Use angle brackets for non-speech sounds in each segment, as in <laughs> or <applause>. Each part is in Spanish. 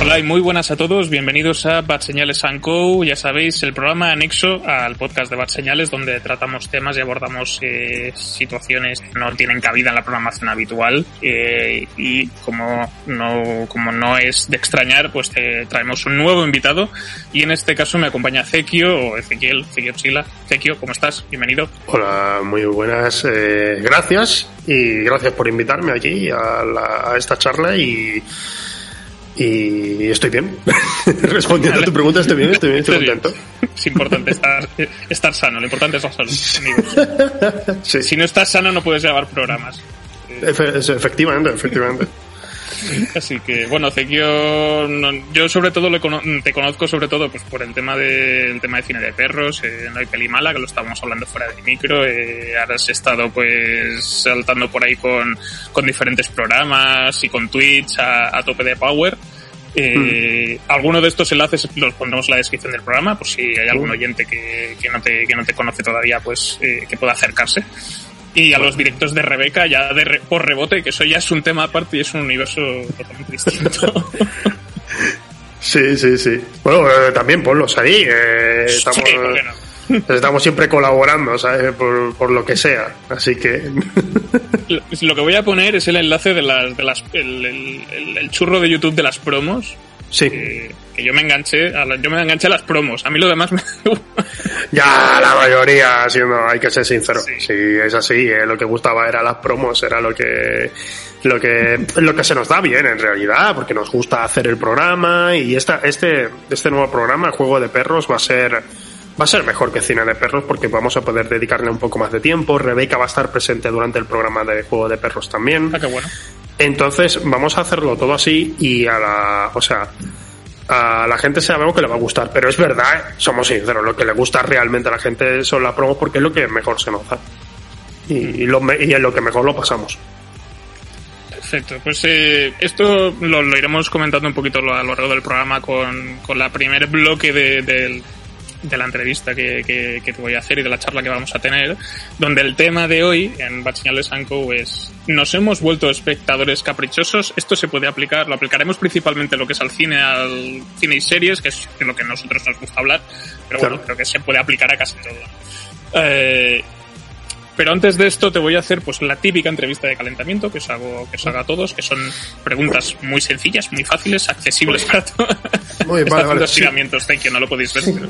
Hola y muy buenas a todos, bienvenidos a Bad Señales Co. Ya sabéis, el programa anexo al podcast de Bad Señales, donde tratamos temas y abordamos eh, situaciones que no tienen cabida en la programación habitual. Eh, y como no, como no es de extrañar, pues te traemos un nuevo invitado. Y en este caso me acompaña Zekio o Ezequiel, Ezequiel Chila. Zekio, ¿cómo estás? Bienvenido. Hola, muy buenas, eh, gracias. Y gracias por invitarme aquí a, la, a esta charla y y estoy bien. <laughs> Respondiendo a tu pregunta, estoy bien, estoy bien, estoy, contento. Es importante estar, estar sano, lo importante es la salud, Si no estás sano no puedes llevar programas. efectivamente, efectivamente. <laughs> Así que, bueno, Zekio, yo sobre todo te conozco sobre todo pues por el tema de, el tema de cine de perros, eh, No hay peli mala, que lo estábamos hablando fuera del micro, eh, ahora has estado pues saltando por ahí con, con diferentes programas y con Twitch a, tope de power. Eh, mm. Alguno de estos enlaces los pondremos en la descripción del programa, por si hay algún mm. oyente que, que, no, te, que no te conoce todavía, pues eh, que pueda acercarse y a los directos de Rebeca ya de por rebote, que eso ya es un tema aparte y es un universo totalmente distinto. <laughs> Sí, sí, sí. Bueno, eh, también ponlos ahí. Eh, estamos, estamos siempre colaborando, ¿sabes? Por, lo que sea. Así que. Lo que voy a poner es el enlace de las. De las el churro de YouTube de las promos Sí. Que, yo me enganché, a yo me enganché a las promos. A mí lo demás <laughs> me... ya, la mayoría, siendo, hay que ser sincero. Sí, es así. Eh, lo que gustaba era las promos, era lo que, lo que, lo que se nos da bien en realidad, porque nos gusta hacer el programa y esta, este, este nuevo programa, Juego de Perros, va a ser, va a ser mejor que Cine de Perros porque vamos a poder dedicarle un poco más de tiempo. Rebeca va a estar presente durante el programa de Juego de Perros también. Ah, qué bueno. Entonces, vamos a hacerlo todo así y a la. O sea, a la gente sabemos que le va a gustar, pero es verdad, somos sinceros, lo que le gusta realmente a la gente son las promos porque es lo que mejor se nota. Y, lo, y es lo que mejor lo pasamos. Perfecto, pues eh, esto lo, iremos comentando un poquito a lo largo del programa con, con la primer bloque de, del de la entrevista que, que, te voy a hacer y de la charla que vamos a tener, donde el tema de hoy en Bad Señales Co es nos hemos vuelto espectadores caprichosos. Esto se puede aplicar, lo aplicaremos principalmente lo que es al cine, al cine y series, que es de lo que a nosotros nos gusta hablar, pero bueno, creo que se puede aplicar a casi todo. Eh, pero antes de esto te voy a hacer pues la típica entrevista de calentamiento que os hago, que os hago a todos, que son preguntas muy sencillas, muy fáciles, accesibles para todos. Muy bien, vale, vale. estiramientos, sí. no lo podéis ver, pero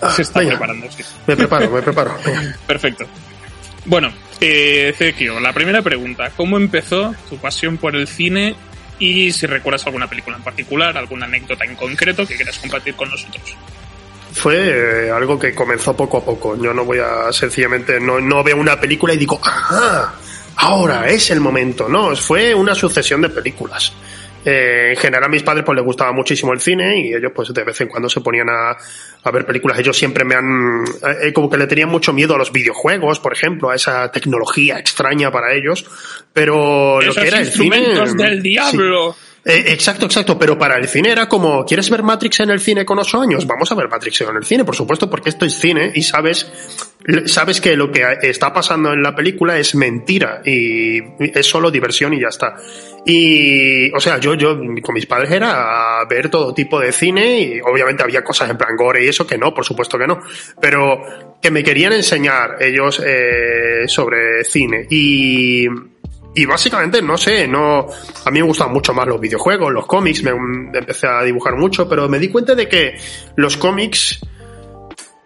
ah, se está preparando. Sí. Me preparo, me preparo. Perfecto. Bueno, eh, la primera pregunta. ¿Cómo empezó tu pasión por el cine y si recuerdas alguna película en particular, alguna anécdota en concreto que quieras compartir con nosotros? Fue eh, algo que comenzó poco a poco. Yo no voy a sencillamente, no, no veo una película y digo, ¡ajá! Ahora es el momento. No, fue una sucesión de películas. Eh, en general a mis padres pues les gustaba muchísimo el cine y ellos pues de vez en cuando se ponían a, a ver películas. Ellos siempre me han, eh, como que le tenían mucho miedo a los videojuegos, por ejemplo, a esa tecnología extraña para ellos. Pero lo que era el cine... del diablo. Eh, exacto, exacto, pero para el cine era como, ¿quieres ver Matrix en el cine con ocho años? Vamos a ver Matrix en el cine, por supuesto, porque esto es cine y sabes, sabes que lo que está pasando en la película es mentira y es solo diversión y ya está. Y, o sea, yo, yo con mis padres era ver todo tipo de cine y obviamente había cosas en plan gore y eso que no, por supuesto que no, pero que me querían enseñar ellos eh, sobre cine y y básicamente, no sé, no. A mí me gustan mucho más los videojuegos, los cómics, me, empecé a dibujar mucho, pero me di cuenta de que los cómics.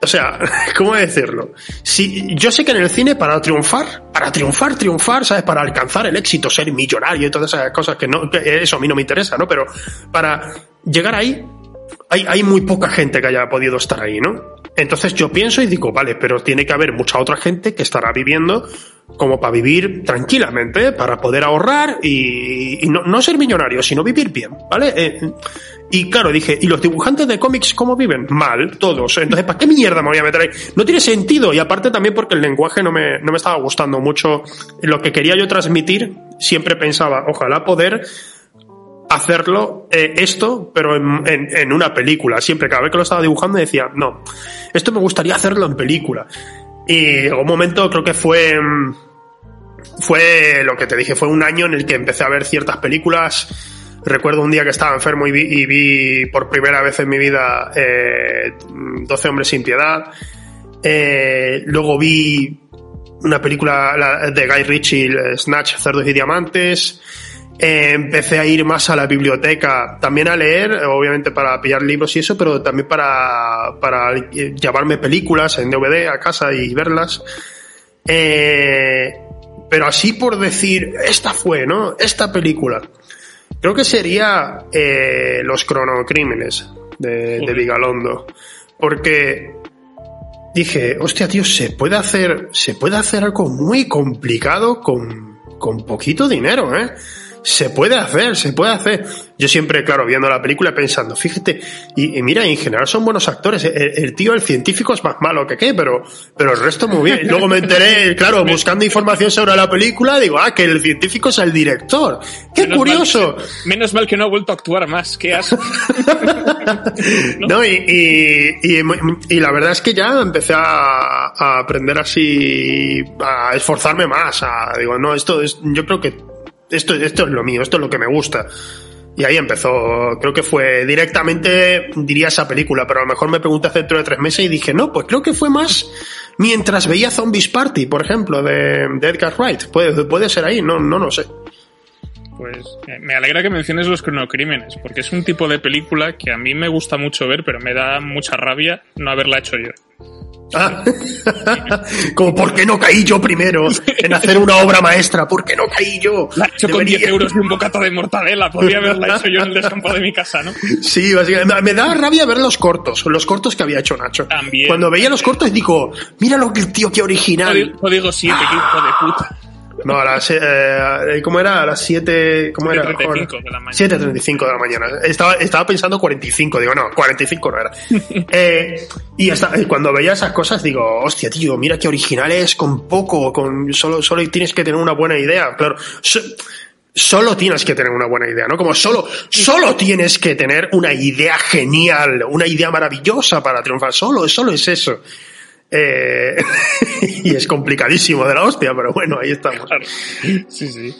O sea, <laughs> ¿cómo decirlo? Si, yo sé que en el cine para triunfar, para triunfar, triunfar, ¿sabes? Para alcanzar el éxito, ser millonario y todas esas cosas que no, que eso a mí no me interesa, ¿no? Pero para llegar ahí, hay, hay muy poca gente que haya podido estar ahí, ¿no? Entonces yo pienso y digo, vale, pero tiene que haber mucha otra gente que estará viviendo como para vivir tranquilamente, para poder ahorrar y, no, ser millonario, sino vivir bien, ¿vale? Eh, y claro, dije, ¿y los dibujantes de cómics cómo viven? Mal, todos. Entonces, ¿para qué mierda me voy a meter ahí? No tiene sentido. Y aparte también porque el lenguaje no me, no me estaba gustando mucho. Lo que quería yo transmitir, siempre pensaba, ojalá poder hacerlo eh, esto, pero en, en, en, una película. Siempre, cada vez que lo estaba dibujando decía, no, esto me gustaría hacerlo en película. Y un momento, creo que fue, fue lo que te dije, fue un año en el que empecé a ver ciertas películas. Recuerdo un día que estaba enfermo y vi, y vi por primera vez en mi vida eh, 12 hombres sin piedad. Eh, luego vi una película de Guy Ritchie, Snatch, Cerdos y Diamantes. Eh, empecé a ir más a la biblioteca, también a leer, obviamente para pillar libros y eso, pero también para, para llevarme películas en DVD a casa y verlas. Eh, pero así por decir, esta fue, ¿no? Esta película. Creo que sería eh, Los cronocrímenes de, de Vigalondo. Porque dije, hostia, tío, se puede hacer, se puede hacer algo muy complicado con, con poquito dinero, ¿eh? Se puede hacer, se puede hacer. Yo siempre, claro, viendo la película pensando, fíjate, y, y mira, en general son buenos actores. El, el, tío, el científico es más malo que qué, pero, pero el resto muy bien. Luego me enteré, claro, buscando información sobre la película, digo, ah, que el científico es el director. ¡Qué menos curioso! Mal que, menos mal que no ha vuelto a actuar más, qué asco. ¿No? <laughs> no, y, y, y, y, la verdad es que ya empecé a, a aprender así, a esforzarme más. A, digo, no, esto es, yo creo que esto, esto es lo mío, esto es lo que me gusta. Y ahí empezó, creo que fue directamente, diría esa película, pero a lo mejor me pregunté dentro de tres meses y dije, no, pues creo que fue más mientras veía Zombies Party, por ejemplo, de, de Edgar Wright. Puede, puede ser ahí, no, no lo sé. Pues me alegra que menciones los cronocrímenes, porque es un tipo de película que a mí me gusta mucho ver, pero me da mucha rabia no haberla hecho yo. Ah. <laughs> Como, ¿por qué no caí yo primero en hacer una obra maestra? ¿Por qué no caí yo? La he hecho Debería... con 10 euros de un bocata de mortadela. Podría haberla <laughs> hecho yo en el descampo de mi casa, ¿no? Sí, básicamente. Me da rabia ver los cortos, los cortos que había hecho Nacho. También. Cuando veía los cortos digo, mira lo que el tío, qué original. Código 7, qué hijo de puta. No, a las, eh, ¿cómo era? A las 7, ¿cómo 7, era? 35 de la mañana. 7.35 de la mañana. Estaba, estaba pensando 45, digo, no, 45 no era. <laughs> eh, y hasta, cuando veía esas cosas digo, hostia, tío, mira qué original es con poco, con solo, solo tienes que tener una buena idea, claro. So, solo tienes que tener una buena idea, ¿no? Como solo, solo tienes que tener una idea genial, una idea maravillosa para triunfar. Solo, solo es eso. Eh, <laughs> y es complicadísimo de la hostia, pero bueno, ahí estamos. Sí, sí.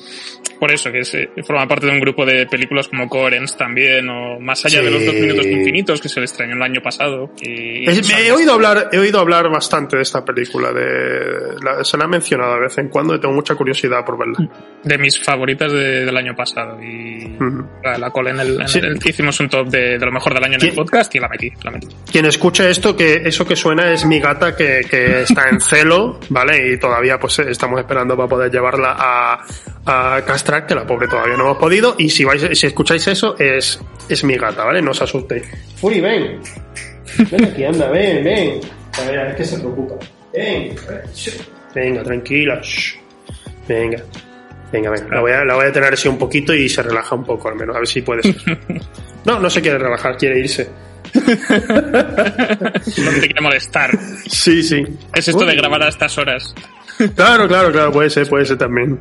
Por eso, que se, forma parte de un grupo de películas como Coherence también, o Más allá sí. de los dos minutos infinitos, que se le extrañó el año pasado. Y, es, me he oído hablar, he oído hablar bastante de esta película, de, la, se la ha mencionado de vez en cuando y tengo mucha curiosidad por verla. De mis favoritas de, del año pasado. Y uh -huh. la, la colé en el, en sí. el, hicimos un top de, de, lo mejor del año en el podcast y la metí, la metí. Quien escuche esto, que eso que suena es mi gata que, que está en celo, ¿vale? Y todavía pues estamos esperando para poder llevarla a, a que la pobre todavía no hemos podido. Y si vais, si escucháis eso, es, es mi gata, ¿vale? No os asustéis. Furi, ven. Ven aquí, anda, ven, ven. A ver, es que se preocupa. Ven. Venga, tranquila. Venga. Venga, venga. La voy, a, la voy a tener así un poquito y se relaja un poco al menos. A ver si puede ser. <laughs> No, no se quiere relajar, quiere irse. <laughs> no te quiere molestar. Sí, sí. Es esto Uy. de grabar a estas horas. <laughs> Claro, claro, claro, puede ser, puede ser también.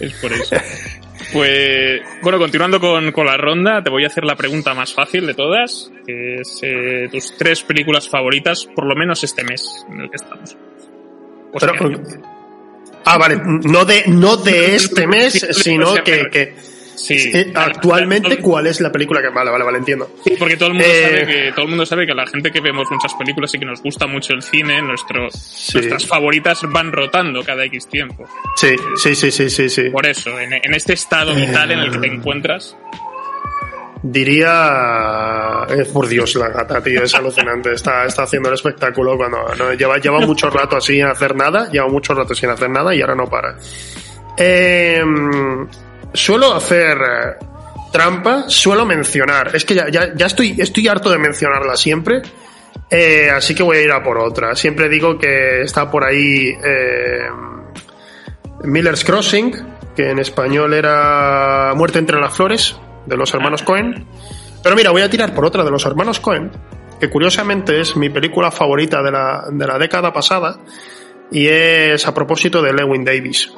Es por eso. Pues, bueno, continuando con, con, la ronda, te voy a hacer la pregunta más fácil de todas, que es eh, tus tres películas favoritas, por lo menos este mes en el que estamos. Pues Pero, ah, vale, no de, no de <laughs> este mes, sino que, que Sí, eh, actualmente, ¿cuál es la película que vale, vale, vale, entiendo? Sí, porque todo el mundo eh... sabe que todo el mundo sabe que la gente que vemos muchas películas y que nos gusta mucho el cine, nuestro, sí. nuestras favoritas van rotando cada X tiempo. Sí, sí, sí, sí, sí, sí. Por eso, en, en este estado vital en el que te encuentras. Diría, eh, por Dios, la gata, tío, es alucinante. Está, está haciendo el espectáculo cuando no, lleva, lleva mucho rato así sin hacer nada, lleva mucho rato sin hacer nada y ahora no para. Eh, suelo hacer eh, trampa, suelo mencionar, es que ya, ya, ya, estoy, estoy harto de mencionarla siempre, Eh, así que voy a ir a por otra. Siempre digo que está por ahí eh, Miller's Crossing, que en español era Muerte entre las flores, de los hermanos Cohen. Pero mira, voy a tirar por otra de los hermanos Cohen, que curiosamente es mi película favorita de la, de la década pasada, y es a propósito de Lewin Davis.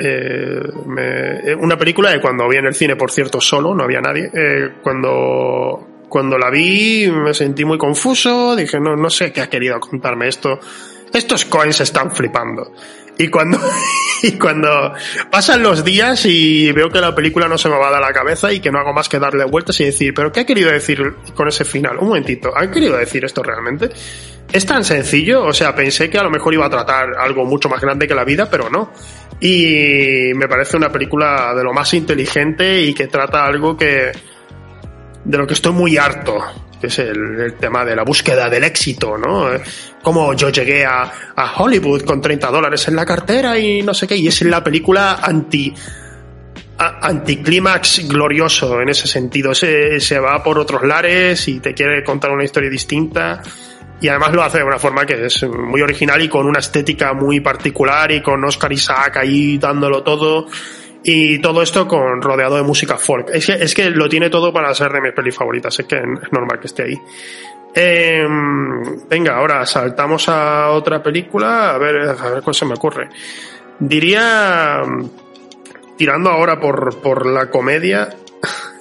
Eh, me- una película de cuando vi en el cine, por cierto, solo, no había nadie. Eh, cuando, cuando la vi me sentí muy confuso, dije, no, no sé qué ha querido contarme esto. Estos coins están flipando. Y cuando, <laughs> y cuando pasan los días y veo que la película no se me va a dar la cabeza y que no hago más que darle vueltas y decir, pero ¿qué ha querido decir con ese final? Un momentito, ¿han querido decir esto realmente? Es tan sencillo, o sea, pensé que a lo mejor iba a tratar algo mucho más grande que la vida, pero no. Y me parece una película de lo más inteligente y que trata algo que de lo que estoy muy harto, es el, tema de la búsqueda del éxito, ¿no? Eh, Como yo llegué a, a Hollywood con 30 dólares en la cartera y no sé qué, y es la película anti a- anticlímax glorioso en ese sentido. Se, se va por otros lares y te quiere contar una historia distinta. Y además lo hace de una forma que es muy original y con una estética muy particular y con Oscar Isaac ahí dándolo todo. Y todo esto con rodeado de música folk. Es que, es que lo tiene todo para ser de mis pelis favoritas. Es que es normal que esté ahí. Eh, venga, ahora saltamos a otra película. A ver, a ver cuál se me ocurre. Diría, tirando ahora por, por la comedia,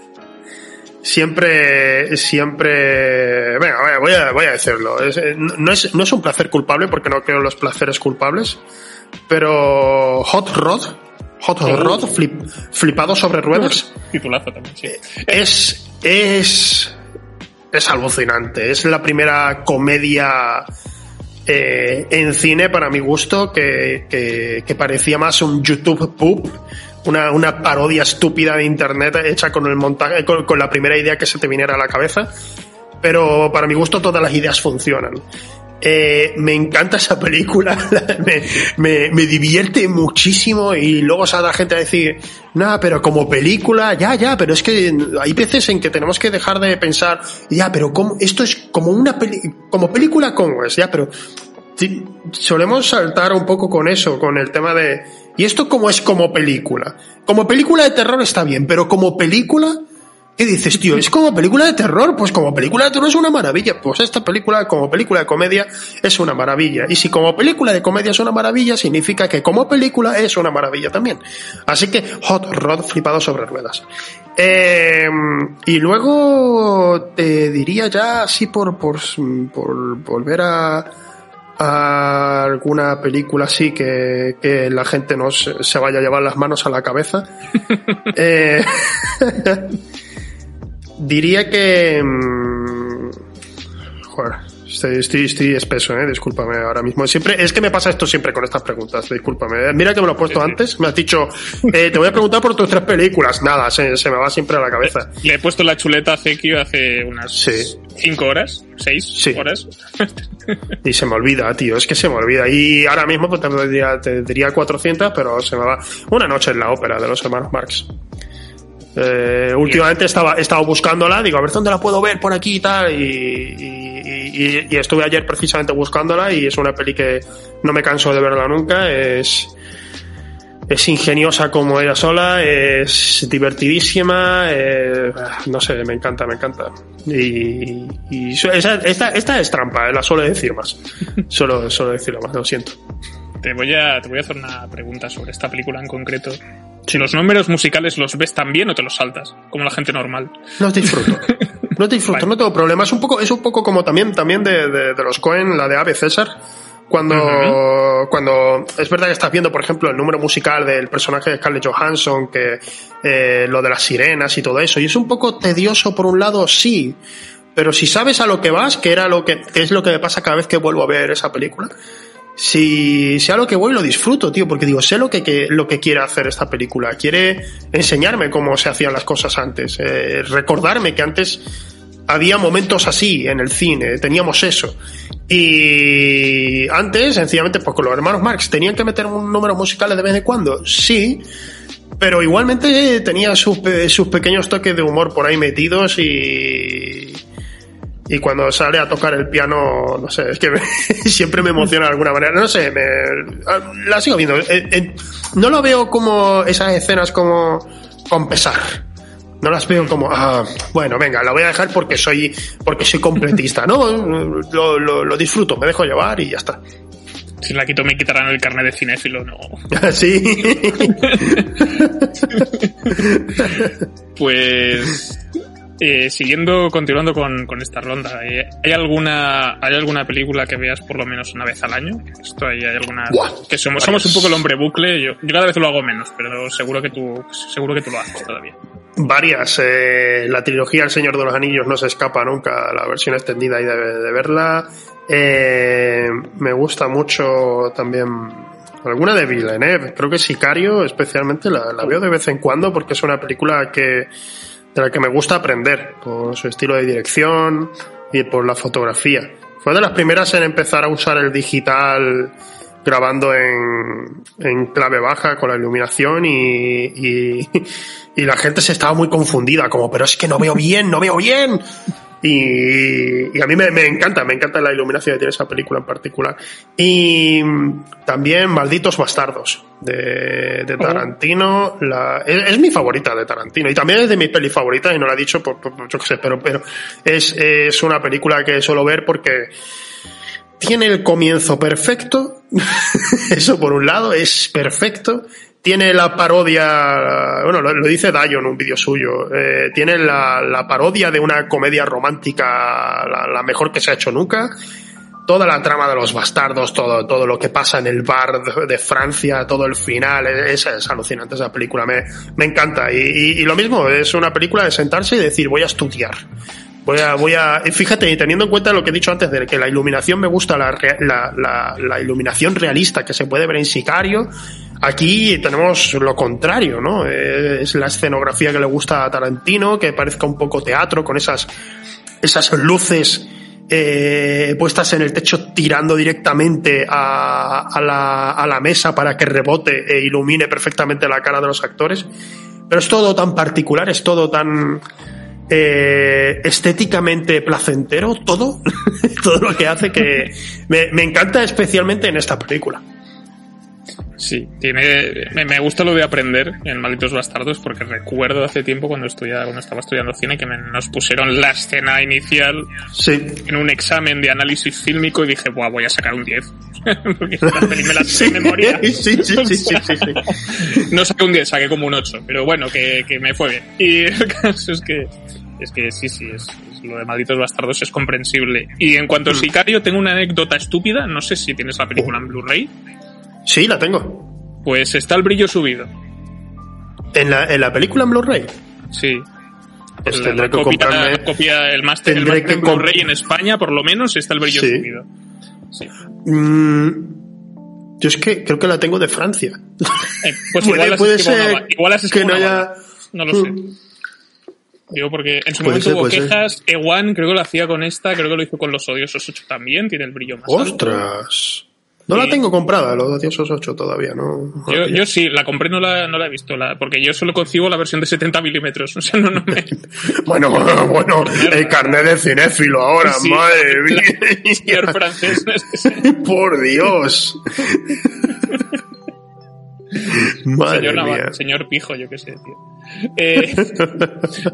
<laughs> siempre, siempre, venga, voy a, voy a decirlo. Eh, no, es, no es un placer culpable porque no creo en los placeres culpables, pero Hot Rod, Hot. Rod, flip- flipado sobre ruedas, <laughs> Titulazo también, sí. es, es, es alucinante. Es la primera comedia eh, en cine, para mi gusto, que, que, que parecía más un YouTube poop. Una, una parodia estúpida de internet hecha con el montaje, con, con la primera idea que se te viniera a la cabeza. Pero para mi gusto todas las ideas funcionan. Eh, me encanta esa película, <laughs> me, me, me divierte muchísimo y luego sale la gente a decir, nada, pero como película, ya, ya, pero es que hay veces en que tenemos que dejar de pensar, ya, pero ¿cómo? esto es como una peli como película, ¿cómo es? Ya, pero solemos saltar un poco con eso, con el tema de, ¿y esto cómo es como película? Como película de terror está bien, pero como película, ¿Qué dices, tío? ¿Es como película de terror? Pues como película de terror es una maravilla. Pues esta película, como película de comedia, es una maravilla. Y si como película de comedia es una maravilla, significa que como película es una maravilla también. Así que Hot Rod flipado sobre ruedas. Eh, y luego te diría ya así por, por, por volver a, a alguna película así que, que la gente no se, se vaya a llevar las manos a la cabeza. <laughs> eh, <laughs> diría que. mm, Joder, estoy, estoy, estoy espeso, eh, discúlpame ahora mismo. Siempre, es que me pasa esto siempre con estas preguntas, discúlpame. Mira que me lo he puesto Sí, sí. antes, me has dicho, eh, te voy a preguntar por tus tres películas. Nada, se, se me va siempre a la cabeza. Le he puesto la chuleta a Zekio hace unas Sí. cinco horas, seis horas. <laughs> Y se me olvida, tío, es que se me olvida. Y ahora mismo pues, te, diría, te diría 400, pero se me va. Una noche en la ópera de los hermanos Marx. Eh, últimamente estaba, he estado buscándola, digo, a ver dónde la puedo ver por aquí y tal. Y, y- y- y estuve ayer precisamente buscándola y es una peli que no me canso de verla nunca. Es, es ingeniosa como ella sola, es divertidísima, eh, no sé, me encanta, me encanta. Y, esa- esta, esta es trampa, eh, la suelo decir más. <laughs> Solo, solo decirlo más, lo siento. Te voy a, te voy a hacer una pregunta sobre esta película en concreto. Si los números musicales los ves tan bien o te los saltas, como la gente normal. Los disfruto. <laughs> Los disfruto, Vale. no tengo problema. Es un poco, es un poco como también, también de, de- de los Cohen, la de Ave César. Cuando, cuando es verdad que estás viendo, por ejemplo, el número musical del personaje de Scarlett Johansson, que eh, lo de las sirenas y todo eso, y es un poco tedioso por un lado, sí, pero si sabes a lo que vas, que era lo que, que es lo que me pasa cada vez que vuelvo a ver esa película, si, si a lo que voy lo disfruto, tío, porque digo, sé lo que, lo que quiere hacer esta película. Quiere enseñarme cómo se hacían las cosas antes, eh, recordarme que antes había momentos así en el cine, teníamos eso. Y antes, sencillamente, pues con los hermanos Marx, ¿tenían que meter un número musical de vez en cuando? Sí, pero igualmente tenía sus, sus pequeños toques de humor por ahí metidos y, y cuando sale a tocar el piano, no sé, es que <laughs> siempre me emociona de alguna manera. No sé, me, la sigo viendo. Eh, eh, no lo veo como esas escenas como con pesar. No las veo como, ah, bueno, venga, la voy a dejar porque soy, porque soy completista. No, <laughs> lo, lo, lo disfruto, me dejo llevar y ya está. Si la quito me quitarán el carnet de cinéfilo, no. <laughs> Sí. pues eh, siguiendo, continuando con, con esta ronda, eh, ¿hay alguna hay alguna película que veas por lo menos una vez al año? Esto hay, hay alguna que somos, somos un poco el hombre bucle. Yo, yo cada vez lo hago menos, pero seguro que tú seguro que tú lo haces todavía. Varias. Eh, la trilogía El Señor de los Anillos no se escapa nunca. La versión extendida y de, de verla. Eh, me gusta mucho también alguna de Villeneuve. Creo que Sicario, especialmente, la, la, veo de vez en cuando porque es una película que de la que me gusta aprender por su estilo de dirección y por la fotografía. Fue de las primeras en empezar a usar el digital grabando en, en clave baja con la iluminación y, y, <laughs> y, la gente se estaba muy confundida, como, pero es que no veo bien, no veo bien. Y, y a mí me, me, encanta, me encanta la iluminación que tiene esa película en particular. Y también Malditos Bastardos de, de Tarantino. La, es, es, mi favorita de Tarantino y también es de mis pelis favoritas y no la he dicho por, por, por yo qué sé, pero, pero es, es una película que suelo ver porque tiene el comienzo perfecto, <laughs> eso por un lado, es perfecto. Tiene la parodia, bueno, lo, dice Dayo en un vídeo suyo, eh, tiene la, parodia de una comedia romántica, la, la, mejor que se ha hecho nunca. Toda la trama de los bastardos, todo, todo lo que pasa en el bar de, Francia, todo el final, es, es, alucinante esa película, me, me encanta. Y, y, y lo mismo, es una película de sentarse y decir, voy a estudiar Voy a, voy a, fíjate, teniendo en cuenta lo que he dicho antes de que la iluminación me gusta, la, la iluminación realista que se puede ver en Sicario, aquí tenemos lo contrario, ¿no? Es la escenografía que le gusta a Tarantino, que parezca un poco teatro, con esas, esas luces eh, puestas en el techo tirando directamente a, a, la, a la mesa para que rebote e ilumine perfectamente la cara de los actores. Pero es todo tan particular, es todo tan eh, estéticamente placentero, todo, <laughs> todo lo que hace que me, me, encanta especialmente en esta película. Sí, tiene, me, me, gusta lo de aprender en Malditos Bastardos porque recuerdo hace tiempo cuando, estudiaba, cuando estaba estudiando cine que me, nos pusieron la escena inicial sí. en un examen de análisis fílmico y dije, Buah, voy a sacar un 10. <laughs> porque esta peli me la sé de memoria. <laughs> Sí, sí, sí, sí, sí, No saqué un 10, saqué como un 8, pero bueno, que, que me fue bien. Y el <laughs> caso es que es que sí, sí, es, es, lo de Malditos Bastardos es comprensible. Y en cuanto a Sicario, tengo una anécdota estúpida, no sé si tienes la película en Blu-ray. Sí, la tengo. Pues está el brillo subido. ¿En la, en la película en Blu-ray? Sí. Pues la, tendré la que copia, comprarme... Copia, el máster el master en Blu-ray en España, por lo menos, está el brillo sí. subido. Sí. Mm, yo es que creo que la tengo de Francia. Eh, pues <laughs> igual puede, ser igual has que no haya... No lo sé. Digo, porque en su momento ser, hubo quejas. Ewan creo que lo hacía con esta, creo que lo hizo con los odiosos 8 también, tiene el brillo más ¡Ostras! Alto. No sí. la tengo comprada, los odiosos 8 todavía, ¿no? Yo, yo, sí, la compré, no la, no la he visto, la, porque yo solo concibo la versión de 70 milímetros. <laughs> O sea, no, no me. <laughs> bueno, <laughs> bueno, bueno, el carnet de cinéfilo ahora, sí, madre mía. Señor francés, Por Dios. Madre señor, mía. Señor Pijo, yo qué sé, tío. Eh,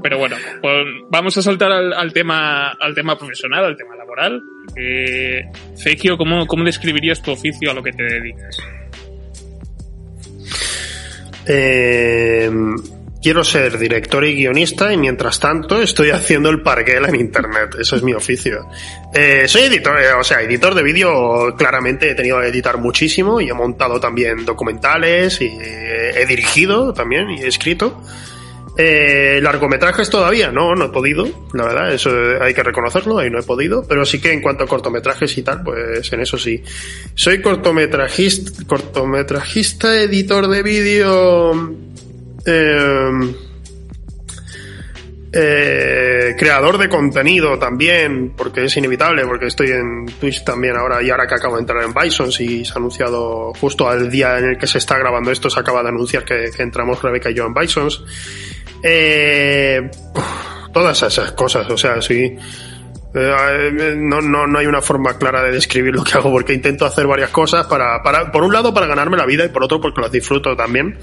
pero bueno, pues vamos a saltar al, al, tema, al tema profesional, al tema laboral. Eh, ¿cómo, ¿cómo describirías tu oficio a lo que te dedicas? Eh, quiero ser director y guionista y mientras tanto estoy <laughs> haciendo el parguel en internet. Eso es mi oficio. Eh, soy editor, eh, o sea, editor de vídeo, claramente he tenido que editar muchísimo y he montado también documentales y he dirigido también y he escrito. Eh, largometrajes todavía, no, no he podido, la verdad, eso hay que reconocerlo, ahí no he podido, pero sí que en cuanto a cortometrajes y tal, pues en eso sí. Soy cortometrajista, cortometrajista, editor de vídeo, eh, eh, creador de contenido también, porque es inevitable, porque estoy en Twitch también ahora y ahora que acabo de entrar en Bisons y se ha anunciado justo al día en el que se está grabando esto, se acaba de anunciar que, que entramos Rebeca y yo en Bisons. Eh, todas esas cosas, o sea, sí. Eh, no, no, no hay una forma clara de describir lo que hago porque intento hacer varias cosas para, para, por un lado para ganarme la vida y por otro porque las disfruto también.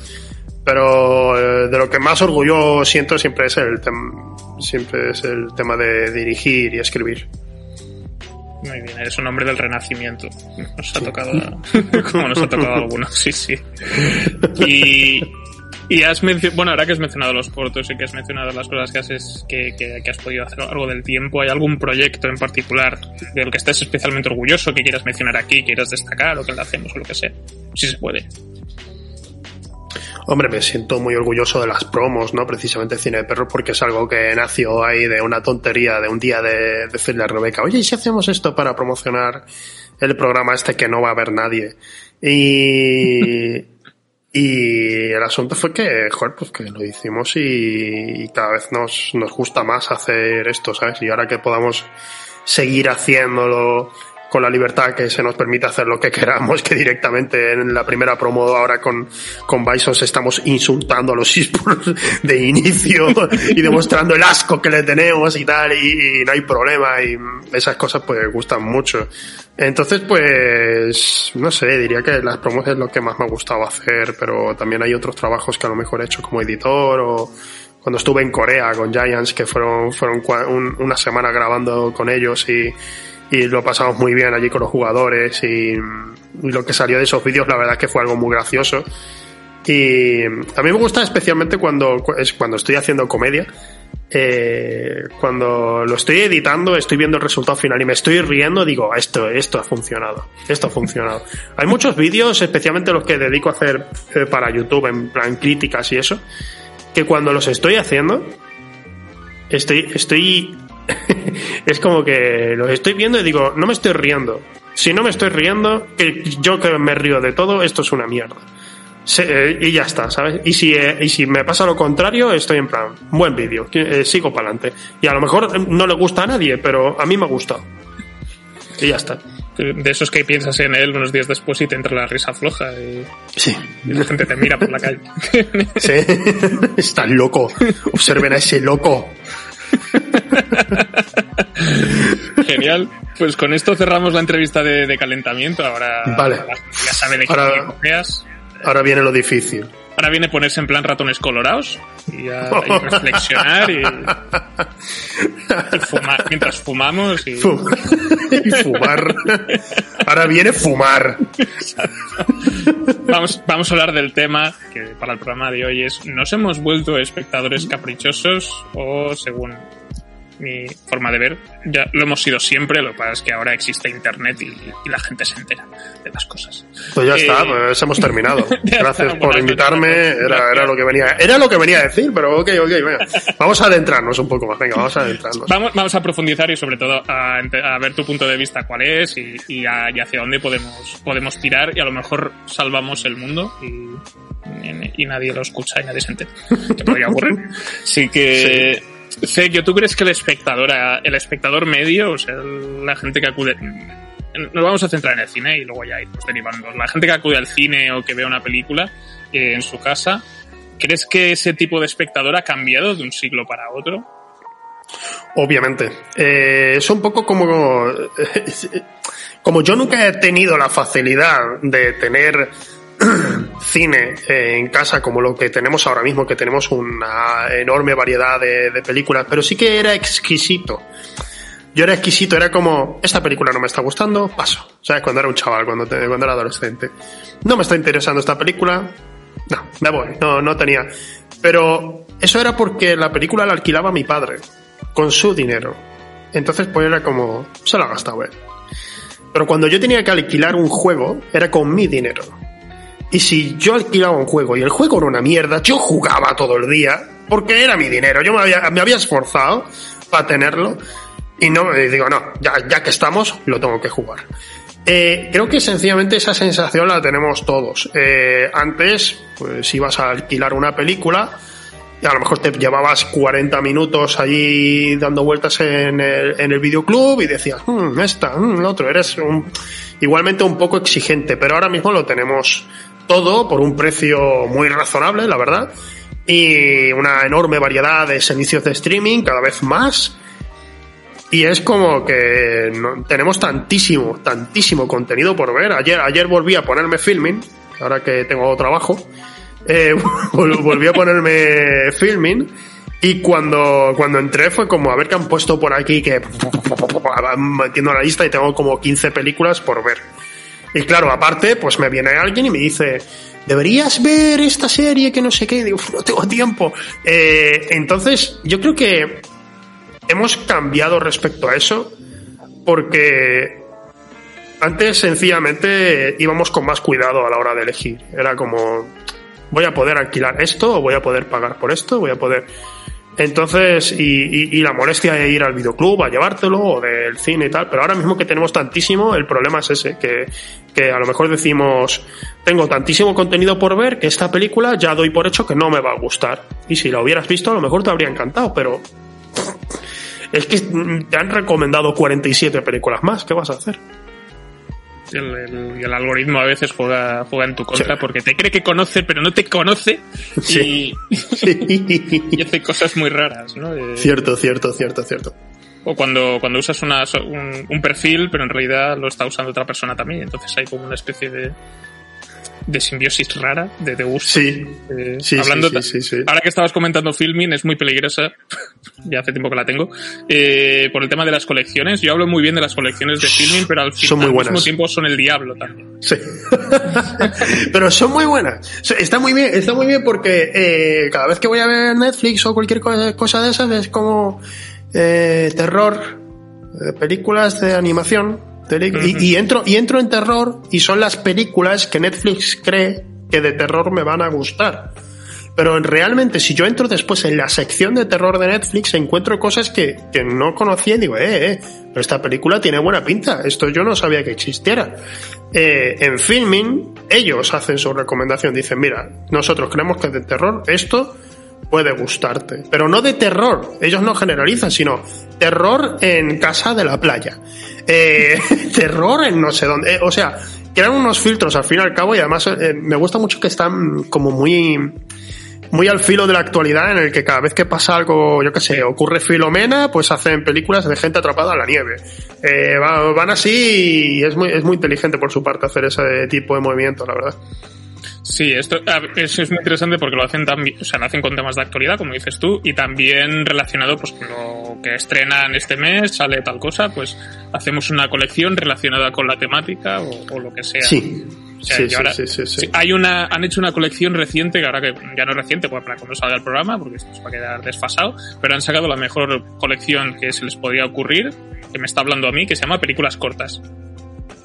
Pero eh, de lo que más orgullo siento siempre es el siempre es el tema de dirigir y escribir. Muy bien, eres un hombre del renacimiento. Nos ha tocado, <laughs> como nos ha tocado a algunos, sí, sí. Y, y has mencionado, bueno, ahora que has mencionado los cortos y que has mencionado las cosas que haces, que, que, has podido hacer a lo largo del tiempo, ¿hay algún proyecto en particular del que estés especialmente orgulloso que quieras mencionar aquí, quieras destacar o que hacemos o lo que sea? Si se puede. Hombre, me siento muy orgulloso de las promos, ¿no? Precisamente Cine de Perros, porque es algo que nació ahí de una tontería, de un día de decirle a Rebeca, oye, ¿y si hacemos esto para promocionar el programa este que no va a ver nadie? Y, y el asunto fue que, joder, pues que lo hicimos y, cada vez nos, nos gusta más hacer esto, ¿sabes? Y ahora que podamos seguir haciéndolo con la libertad que se nos permite hacer lo que queramos, que directamente en la primera promo ahora con, con Bison estamos insultando a los esports de inicio y demostrando el asco que le tenemos y tal, y, no hay problema, y esas cosas pues gustan mucho. Entonces, pues, no sé, diría que las promos es lo que más me ha gustado hacer, pero también hay otros trabajos que a lo mejor he hecho como editor o cuando estuve en Corea con Giants, que fueron, fueron una semana grabando con ellos y, y lo pasamos muy bien allí con los jugadores y, lo que salió de esos vídeos la verdad es que fue algo muy gracioso. Y a mí me gusta especialmente cuando cuando estoy haciendo comedia eh, cuando lo estoy editando estoy viendo el resultado final y me estoy riendo digo esto esto ha funcionado esto ha funcionado. Hay muchos vídeos especialmente los que dedico a hacer eh, para YouTube en plan críticas y eso que cuando los estoy haciendo estoy estoy <laughs> es como que lo estoy viendo y digo, no me estoy riendo. Si no me estoy riendo, que yo que me río de todo, esto es una mierda. Eh, y ya está, ¿sabes? Y si, eh, y si me pasa lo contrario, estoy en plan, buen vídeo, eh, sigo para adelante. Y a lo mejor no le gusta a nadie, pero a mí me ha gustado. Y ya está. De esos que piensas en él unos días después y te entra la risa floja y, sí. y la gente te mira por la calle. <laughs> Sí, <laughs> está loco. Observen a ese loco. Genial. Pues con esto cerramos la entrevista de, calentamiento. Ahora vale. ya sabe de qué ahora, ahora viene lo difícil. Ahora viene ponerse en plan ratones colorados y, a, <laughs> reflexionar y, fumar mientras fumamos y... <laughs> y fumar. Ahora viene fumar. Vamos, vamos a hablar del tema que para el programa de hoy es ¿nos hemos vuelto espectadores caprichosos o según mi forma de ver. Ya lo hemos sido siempre, lo que pasa es que ahora existe internet y, la gente se entera de las cosas. Pues ya está, eh, pues hemos terminado. <laughs> Gracias por invitarme, era, era, lo que venía, era lo que venía a decir, pero ok, ok, venga. Vamos a adentrarnos un poco más, venga, vamos a adentrarnos. Vamos, vamos a profundizar y sobre todo a, a ver tu punto de vista cuál es y, y, hacia dónde podemos, podemos tirar y a lo mejor salvamos el mundo y, y nadie lo escucha y nadie se entera. Que <laughs> podría ocurrir. Así que... Sergio, ¿tú crees que el espectador, el espectador medio, o sea, la gente que acude, nos vamos a centrar en el cine y luego ya irnos derivando. La gente que acude al cine o que ve una película eh, en su casa, ¿crees que ese tipo de espectador ha cambiado de un siglo para otro? Obviamente. Eh, es un poco como... <laughs> Como yo nunca he tenido la facilidad de tener <clears throat> cine eh, en casa como lo que tenemos ahora mismo, que tenemos una enorme variedad de, películas, pero sí que era exquisito. Yo era exquisito, era como, esta película no me está gustando, paso. ¿Sabes? Cuando era un chaval, cuando, era adolescente. No me está interesando esta película, no, me voy, no, no tenía. Pero eso era porque la película la alquilaba mi padre, con su dinero. Entonces, pues era como, se lo ha gastado él. Pero cuando yo tenía que alquilar un juego, era con mi dinero. Y si yo alquilaba un juego y el juego era una mierda, yo jugaba todo el día porque era mi dinero. Yo me había, me había esforzado para tenerlo y no digo, no, ya, ya que estamos, lo tengo que jugar. Eh, creo que sencillamente esa sensación la tenemos todos. Eh, antes, pues ibas a alquilar una película a lo mejor te llevabas 40 minutos allí dando vueltas en el, en el videoclub y decías, mmm, esta, mmm, el otro, eres un, igualmente un poco exigente, pero ahora mismo lo tenemos todo por un precio muy razonable, la verdad, y una enorme variedad de servicios de streaming, cada vez más. y es como que tenemos tantísimo, tantísimo contenido por ver. Ayer, ayer volví a ponerme filming, ahora que tengo trabajo, eh, <laughs> volví a ponerme filming. Y cuando, cuando entré fue como a ver qué han puesto por aquí, que <laughs> metiendo la lista y tengo como 15 películas por ver. Y claro, aparte, pues me viene alguien y me dice, deberías ver esta serie que no sé qué, digo, no tengo tiempo. Eh, entonces, yo creo que hemos cambiado respecto a eso porque antes sencillamente íbamos con más cuidado a la hora de elegir. Era como, voy a poder alquilar esto o voy a poder pagar por esto, voy a poder... Entonces, y, y, la molestia de ir al videoclub a llevártelo o del cine y tal, pero ahora mismo que tenemos tantísimo, el problema es ese, que, que a lo mejor decimos, tengo tantísimo contenido por ver que esta película ya doy por hecho que no me va a gustar. Y si la hubieras visto, a lo mejor te habría encantado, pero es que te han recomendado 47 películas más, ¿qué vas a hacer? El, el, algoritmo a veces juega, juega en tu contra porque te cree que conoce, pero no te conoce y, <laughs> y hace cosas muy raras, ¿no? Cierto, cierto, cierto, cierto. O cuando, cuando usas una, un, un, perfil, pero en realidad lo está usando otra persona también. Entonces hay como una especie de, de simbiosis rara, de, de gusto. Sí, eh, sí, hablando sí, Ahora que estabas comentando filming, es muy peligrosa, <laughs> ya hace tiempo que la tengo, eh, por el tema de las colecciones. Yo hablo muy bien de las colecciones de filming, pero al, son muy al buenas. mismo tiempo son el diablo también. Sí. <laughs> pero son muy buenas. Está muy bien, está muy bien porque eh, cada vez que voy a ver Netflix o cualquier cosa de esas es como eh, terror, eh, películas de animación, y, entro, y entro en terror y son las películas que Netflix cree que de terror me van a gustar. Pero realmente, si yo entro después en la sección de terror de Netflix, encuentro cosas que, que no conocía y digo, eh, eh, pero esta película tiene buena pinta. Esto yo no sabía que existiera. Eh, en filming, ellos hacen su recomendación. Dicen, mira, nosotros creemos que de terror esto puede gustarte. Pero no de terror. Ellos no generalizan, sino terror en casa de la playa. Eh, <laughs> terror en no sé dónde. Eh, o sea, crean unos filtros al fin y al cabo y además eh, me gusta mucho que están como muy muy al filo de la actualidad en el que cada vez que pasa algo, yo qué sé, ocurre Filomena, pues hacen películas de gente atrapada en la nieve. Eh, van así y es muy, es muy inteligente por su parte hacer ese tipo de movimiento, la verdad. Sí, esto eso es muy interesante porque lo hacen también, o sea, lo hacen con temas de actualidad, como dices tú, y también relacionado pues con lo que estrenan este mes, sale tal cosa, pues hacemos una colección relacionada con la temática o, o lo que sea. Sí. O sea, Sí, sí, ahora, sí, hay una, han hecho una colección reciente, que ahora que ya no es reciente, pues para cuando salga el programa, porque esto va a quedar desfasado, pero han sacado la mejor colección que se les podía ocurrir, que me está hablando a mí, que se llama Películas Cortas.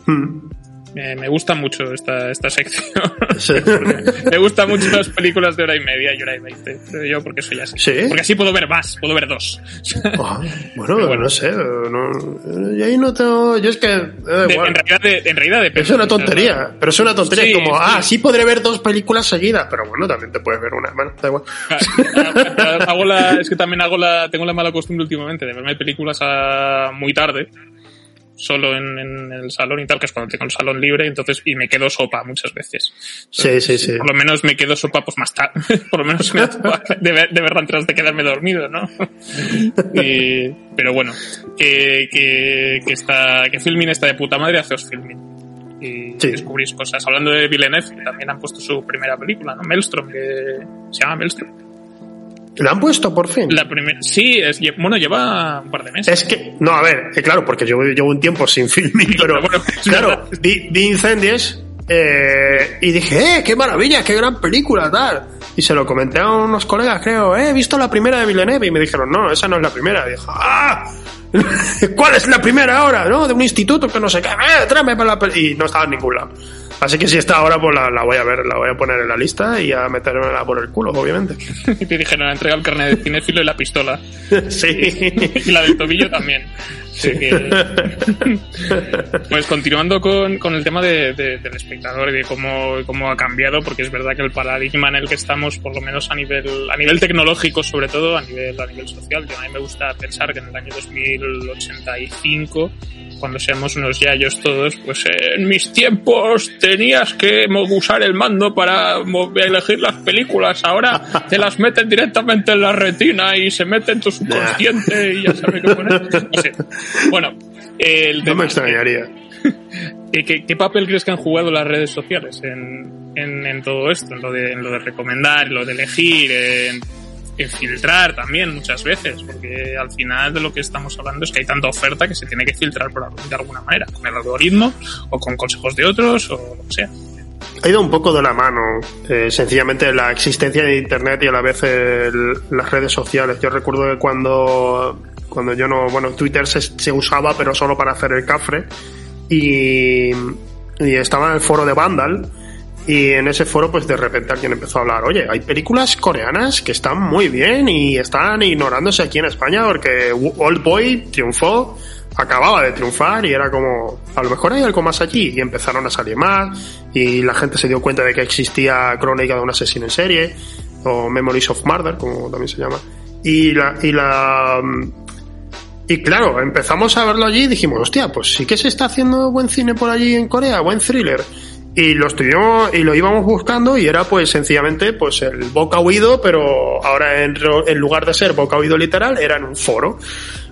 Mm. Me, me gusta mucho esta, esta sección. Sí. <laughs> me gustan mucho las películas de hora y media y hora y veinte. Yo porque soy así. ¿Sí? Porque así puedo ver más, puedo ver dos. Ah, bueno, no sé, no, yo ahí no tengo, yo es que, eh, De- en realidad, de- en realidad depende. es una tontería, pero es una tontería, Sí, como, ah, sí podré ver dos películas seguidas, pero bueno, también te puedes ver una, bueno, da igual. hago la, es que también hago la, tengo la mala costumbre últimamente de verme películas a muy tarde, solo en, en el salón y tal, que es cuando tengo el salón libre, entonces, y me quedo sopa muchas veces. Sí, sí, sí. Por lo menos me quedo sopa pues más tarde, <laughs> por lo menos me de, de verla antes de quedarme dormido, ¿no? <laughs> Y- pero bueno, que, que, que está, que Filmin está de puta madre, haceos Filmin. Y Sí. descubrís cosas. Hablando de Villeneuve, que también han puesto su primera película, ¿no? Maelstrom, que se llama Maelstrom. ¿La han puesto por fin? La primera, sí, es, bueno, lleva un par de meses. Es que, no, a ver, eh, claro, porque yo llevo un tiempo sin filming, <laughs> pero, bueno, claro, verdad. vi, vi Incendies eh, y dije, ¡eh, qué maravilla, qué gran película, tal! Y se lo comenté a unos colegas, creo, eh, he visto la primera de Villeneuve y me dijeron, no, esa no es la primera. Y dije, ¡ah! <laughs> ¿Cuál es la primera ahora, no? De un instituto que no sé qué, eh, tráeme para la peli-". Y no estaba en ningún lado. Así que si está ahora, pues la, la voy a ver, la voy a poner en la lista y a metérmela por el culo, obviamente. <laughs> Y te dijeron, entrega el carnet de cinéfilo y la pistola. <laughs> sí. <laughs> Y la del tobillo también. Así que- Pues continuando con, con el tema de- de- del espectador y de cómo, cómo ha cambiado, porque es verdad que el paradigma en el que estamos, por lo menos a nivel, a nivel tecnológico, sobre todo, a nivel, a nivel social, a mí me gusta pensar que en el año 2085 cuando seamos unos yayos todos, pues eh, en mis tiempos tenías que usar el mando para elegir las películas, ahora te las meten directamente en la retina y se mete en tu subconsciente y ya sabes qué poner. Bueno, el no me extrañaría. <laughs> ¿Qué, ¿Qué, papel crees que han jugado las redes sociales en, en, en todo esto? En lo, de, en lo de recomendar, en lo de elegir, en filtrar también muchas veces, porque al final de lo que estamos hablando es que hay tanta oferta que se tiene que filtrar por, de alguna manera, con el algoritmo o con consejos de otros o lo que sea. Ha ido un poco de la mano, eh, sencillamente la existencia de Internet y a la vez las redes sociales. Yo recuerdo que cuando, cuando yo no, bueno, Twitter se, usaba pero solo para hacer el cafre y, y estaba en el foro de Vandal y en ese foro, pues de repente alguien empezó a hablar, oye, hay películas coreanas que están muy bien y están ignorándose aquí en España porque Old Boy triunfó, acababa de triunfar y era como, a lo mejor hay algo más allí. Y empezaron a salir más y la gente se dio cuenta de que existía Crónica de un asesino en serie o Memories of Murder, como también se llama. Y la, y la, y claro, empezamos a verlo allí y dijimos, hostia, pues sí que se está haciendo buen cine por allí en Corea, buen thriller y lo estuvimos y lo íbamos buscando y era pues sencillamente pues el boca oído pero ahora en, en, lugar de ser boca oído literal era en un foro.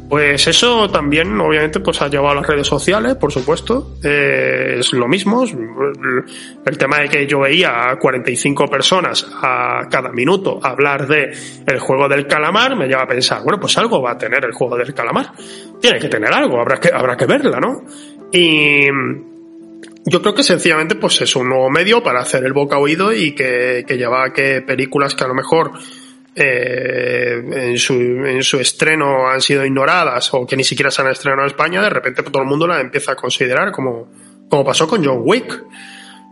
Pues eso también obviamente pues ha llevado a las redes sociales por supuesto. Eh, es lo mismo el tema de que yo veía a 45 personas a cada minuto hablar de el juego del calamar me lleva a pensar bueno pues algo va a tener el juego del calamar. Tiene que tener algo habrá que habrá que verla no y yo creo que sencillamente pues es un nuevo medio para hacer el boca oído y que, que lleva a que películas que a lo mejor eh, en, su, en su estreno han sido ignoradas o que ni siquiera se han estrenado en España, de repente todo el mundo la empieza a considerar como, como pasó con John Wick.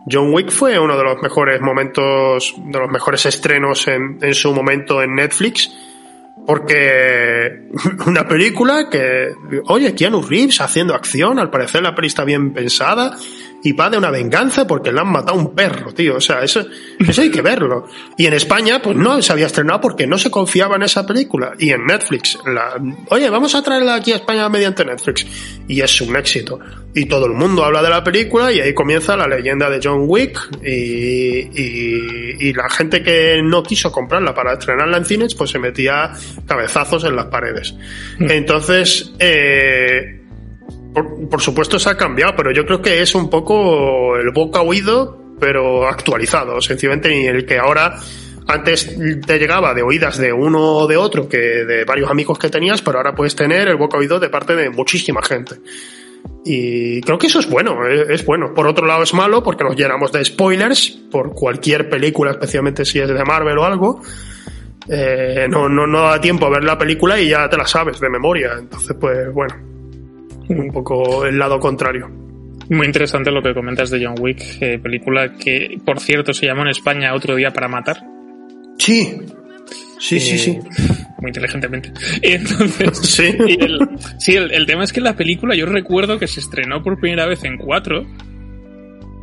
John Wick fue uno de los mejores momentos, de los mejores estrenos en, en su momento en Netflix porque <laughs> una película que, oye, Keanu Reeves haciendo acción, al parecer la peli está bien pensada, y va de una venganza porque le han matado un perro, tío. O sea, eso, eso hay que verlo. Y en España, pues no se había estrenado porque no se confiaba en esa película. Y en Netflix, la, oye, vamos a traerla aquí a España mediante Netflix. Y es un éxito. Y todo el mundo habla de la película y ahí comienza la leyenda de John Wick y, y, y la gente que no quiso comprarla para estrenarla en cines, pues se metía cabezazos en las paredes. Mm. Entonces, eh, por, supuesto se ha cambiado, pero yo creo que es un poco el boca oído, pero actualizado, sencillamente el que ahora antes te llegaba de oídas de uno o de otro que de varios amigos que tenías, pero ahora puedes tener el boca oído de parte de muchísima gente. Y creo que eso es bueno, es, bueno. Por otro lado es malo porque nos llenamos de spoilers por cualquier película, especialmente si es de Marvel o algo. Eh, no, no, no da tiempo a ver la película y ya te la sabes de memoria. Entonces, pues bueno, un poco el lado contrario. Muy interesante lo que comentas de John Wick, eh, película que, por cierto, se llamó en España Otro Día para Matar. Sí, sí, sí, sí. Eh, muy inteligentemente. <laughs> Entonces, <laughs> sí, el, sí el, el, tema es que la película yo recuerdo que se estrenó por primera vez en 4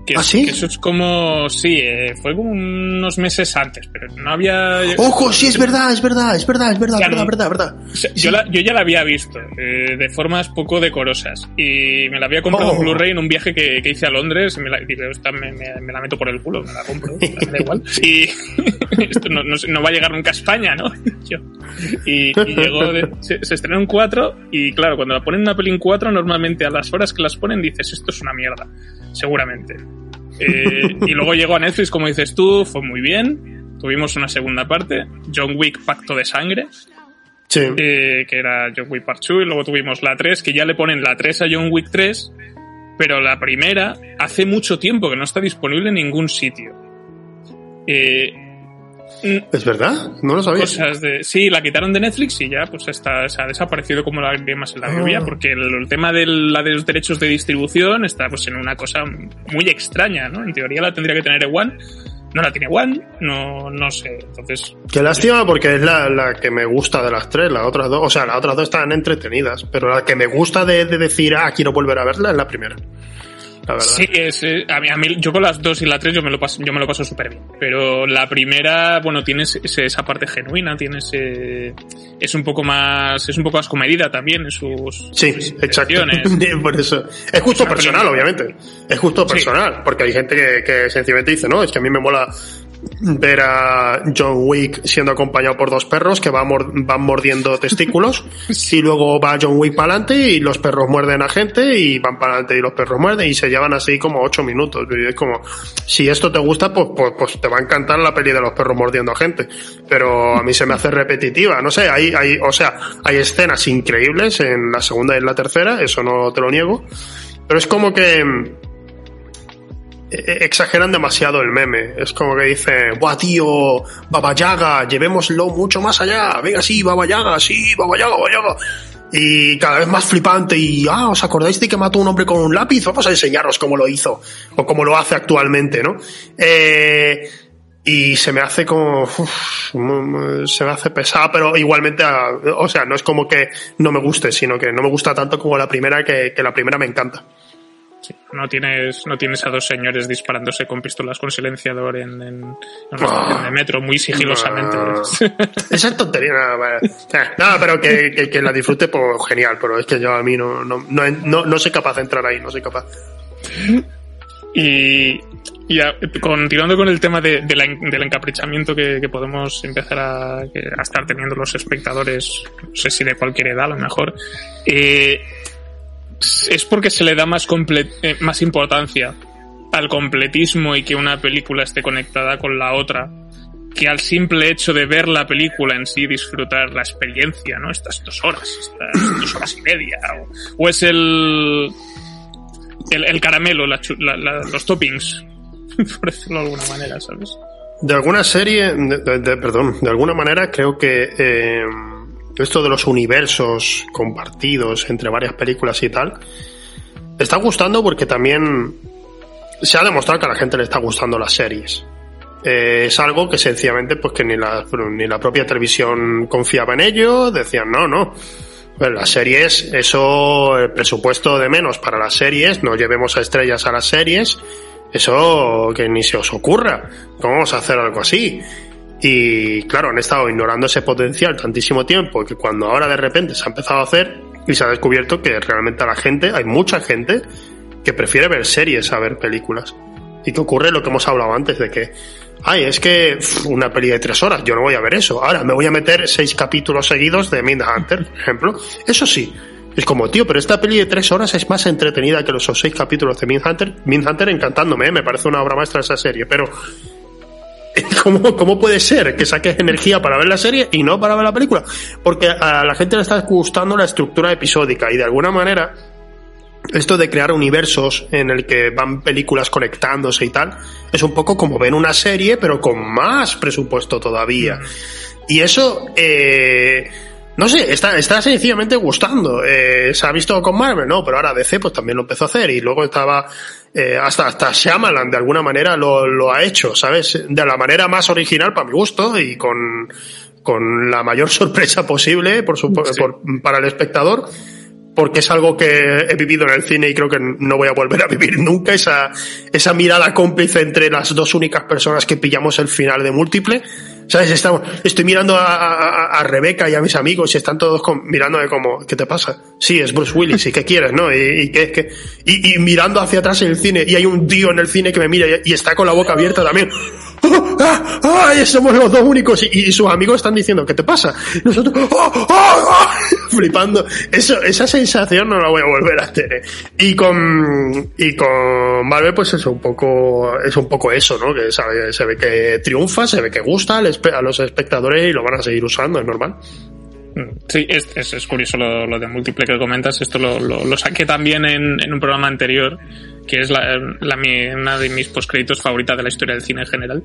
que, ¿Ah, sí? que eso es como, sí, eh, fue como unos meses antes, pero no había... ¡Ojo! Sí, es verdad, es verdad, es verdad, es verdad, claro, verdad, verdad, verdad. O sea, sí. yo, la, yo, ya la había visto, eh, de formas poco decorosas, y me la había comprado oh. en Blu-ray en un viaje que, que, hice a Londres, y me la, me, me, me, la meto por el culo, me la compro, da igual. <laughs> Y <laughs> esto no, no, no, va a llegar nunca a España, ¿no? <laughs> yo. Y, y llegó, de, se, se, estrenó en 4, y claro, cuando la ponen una peli en 4, normalmente a las horas que las ponen dices, esto es una mierda, seguramente. Eh, y luego llegó a Netflix, como dices tú, fue muy bien. Tuvimos una segunda parte, John Wick Pacto de Sangre. Sí. Eh, que era John Wick Part 2, y luego tuvimos la 3, que ya le ponen la 3 a John Wick 3, pero la primera hace mucho tiempo que no está disponible en ningún sitio. Eh, ¿Es verdad? No lo sabía. Cosas de, sí, la quitaron de Netflix y ya pues está, se ha desaparecido como la más en la lluvia, ah. porque el, el, tema de, la, de los derechos de distribución está pues en una cosa muy extraña, ¿no? En teoría la tendría que tener One, no la tiene One, no, no sé, entonces... Qué lástima porque es la, la, que me gusta de las tres, las otras dos, o sea, las otras dos están entretenidas, pero la que me gusta de, de decir, ah, quiero volver a verla es la primera. La verdad. Sí, es, eh, a, mí, a mí, yo con las dos y la tres yo me lo paso, yo me lo paso súper bien. Pero la primera, bueno, tienes esa parte genuina, tienes, es un poco más, es un poco más comedida también en sus, Sí, exacto. <laughs> Por eso. Es justo personal, obviamente. Es justo personal, porque hay gente que, que sencillamente dice, no, es que a mí me mola ver a John Wick siendo acompañado por dos perros que van, van mordiendo testículos <laughs> y luego va John Wick para adelante y los perros muerden a gente y van para adelante y los perros muerden y se llevan así como ocho minutos. Y es como si esto te gusta pues, pues, pues, te va a encantar la peli de los perros mordiendo a gente. Pero a mí se me hace repetitiva. No sé hay, hay o sea hay escenas increíbles en la segunda y en la tercera eso no te lo niego. Pero es como que exageran demasiado el meme. Es como que dice, ¡buah, tío! Baba Yaga, llevémoslo mucho más allá. Venga, sí, Baba Yaga, sí, Baba Yaga, Baba Yaga. Y cada vez más flipante. Y, ah, ¿os acordáis de que mató a un hombre con un lápiz? Vamos a enseñaros cómo lo hizo. O cómo lo hace actualmente, ¿no? Eh, y se me hace como se me hace pesada pero igualmente o sea no es como que no me guste sino que no me gusta tanto como la primera que la primera me encanta no tienes, no tienes a dos señores disparándose con pistolas con silenciador en, en, de metro muy sigilosamente. <laughs> Esa es tontería, nada, nada pero que, que, la disfrute, pues genial, pero es que yo a mí no, no, no, no, soy capaz de entrar ahí, no soy capaz. Y, y continuando con el tema de, del encaprichamiento que, que, podemos empezar a, a, estar teniendo los espectadores, no sé si de cualquier edad a lo mejor, eh, es porque se le da más, eh, más importancia al completismo y que una película esté conectada con la otra que al simple hecho de ver la película en sí disfrutar la experiencia, ¿no? Estas dos horas, estas dos horas y media. O, es el, el, caramelo, los toppings, <laughs> por decirlo de alguna manera, ¿sabes? De alguna serie, de, perdón, de alguna manera creo que eh, esto de los universos compartidos entre varias películas y tal, está gustando porque también se ha demostrado que a la gente le está gustando las series. Eh, es algo que sencillamente pues que ni la, ni la propia televisión confiaba en ello, decían no, no. Pues las series, eso, el presupuesto de menos para las series, no llevemos a estrellas a las series, eso que ni se os ocurra. ¿Cómo vamos a hacer algo así? Y claro, han estado ignorando ese potencial tantísimo tiempo que cuando ahora de repente se ha empezado a hacer y se ha descubierto que realmente a la gente, hay mucha gente que prefiere ver series a ver películas. Y que ocurre lo que hemos hablado antes de que, ay, es que una peli de tres horas, yo no voy a ver eso. Ahora me voy a meter seis capítulos seguidos de Mindhunter, por ejemplo. Eso sí, es como, tío, pero esta peli de tres horas es más entretenida que los seis capítulos de Mindhunter. Mindhunter encantándome, ¿eh? me parece una obra maestra esa serie, pero <laughs> ¿Cómo, ¿Cómo puede ser que saques energía para ver la serie y no para ver la película? Porque a la gente le está gustando la estructura episódica y de alguna manera esto de crear universos en el que van películas conectándose y tal, es un poco como ver una serie pero con más presupuesto todavía. Y eso, eh, no sé, está, está sencillamente gustando. Eh, se ha visto con Marvel, no, pero ahora DC pues también lo empezó a hacer y luego estaba eh, hasta, hasta Shyamalan de alguna manera lo, lo ha hecho, ¿sabes? De la manera más original para mi gusto y con, con la mayor <laughs> sorpresa posible por, su, por para el espectador porque es algo que he vivido en el cine y creo que no voy a volver a vivir nunca, esa, esa mirada cómplice entre las dos únicas personas que pillamos el final de múltiple. ¿Sabes? Estamos, estoy mirando a, a, Rebeca y a mis amigos y están todos con, mirándome como, ¿qué te pasa? Sí, es Bruce Willis, ¿y qué quieres, no? Y, y, que, y, y mirando hacia atrás en el cine y hay un tío en el cine que me mira y, está con la boca abierta también. ¡Ah! ¡Ah! Somos los dos únicos. Y, sus amigos están diciendo, ¿qué te pasa? nosotros, ¡Oh! ¡Oh! ¡Oh! <laughs> flipando. Eso, esa sensación no la voy a volver a tener. Y con, y con Marvel, pues es un poco, es un poco eso, ¿no? Que se ve que triunfa, se ve que gusta a los espectadores y lo van a seguir usando, es normal. Sí, es, curioso lo, de múltiple que comentas. Esto lo, saqué también en, un programa anterior, que es la, la, una de mis postcréditos favoritas de la historia del cine en general.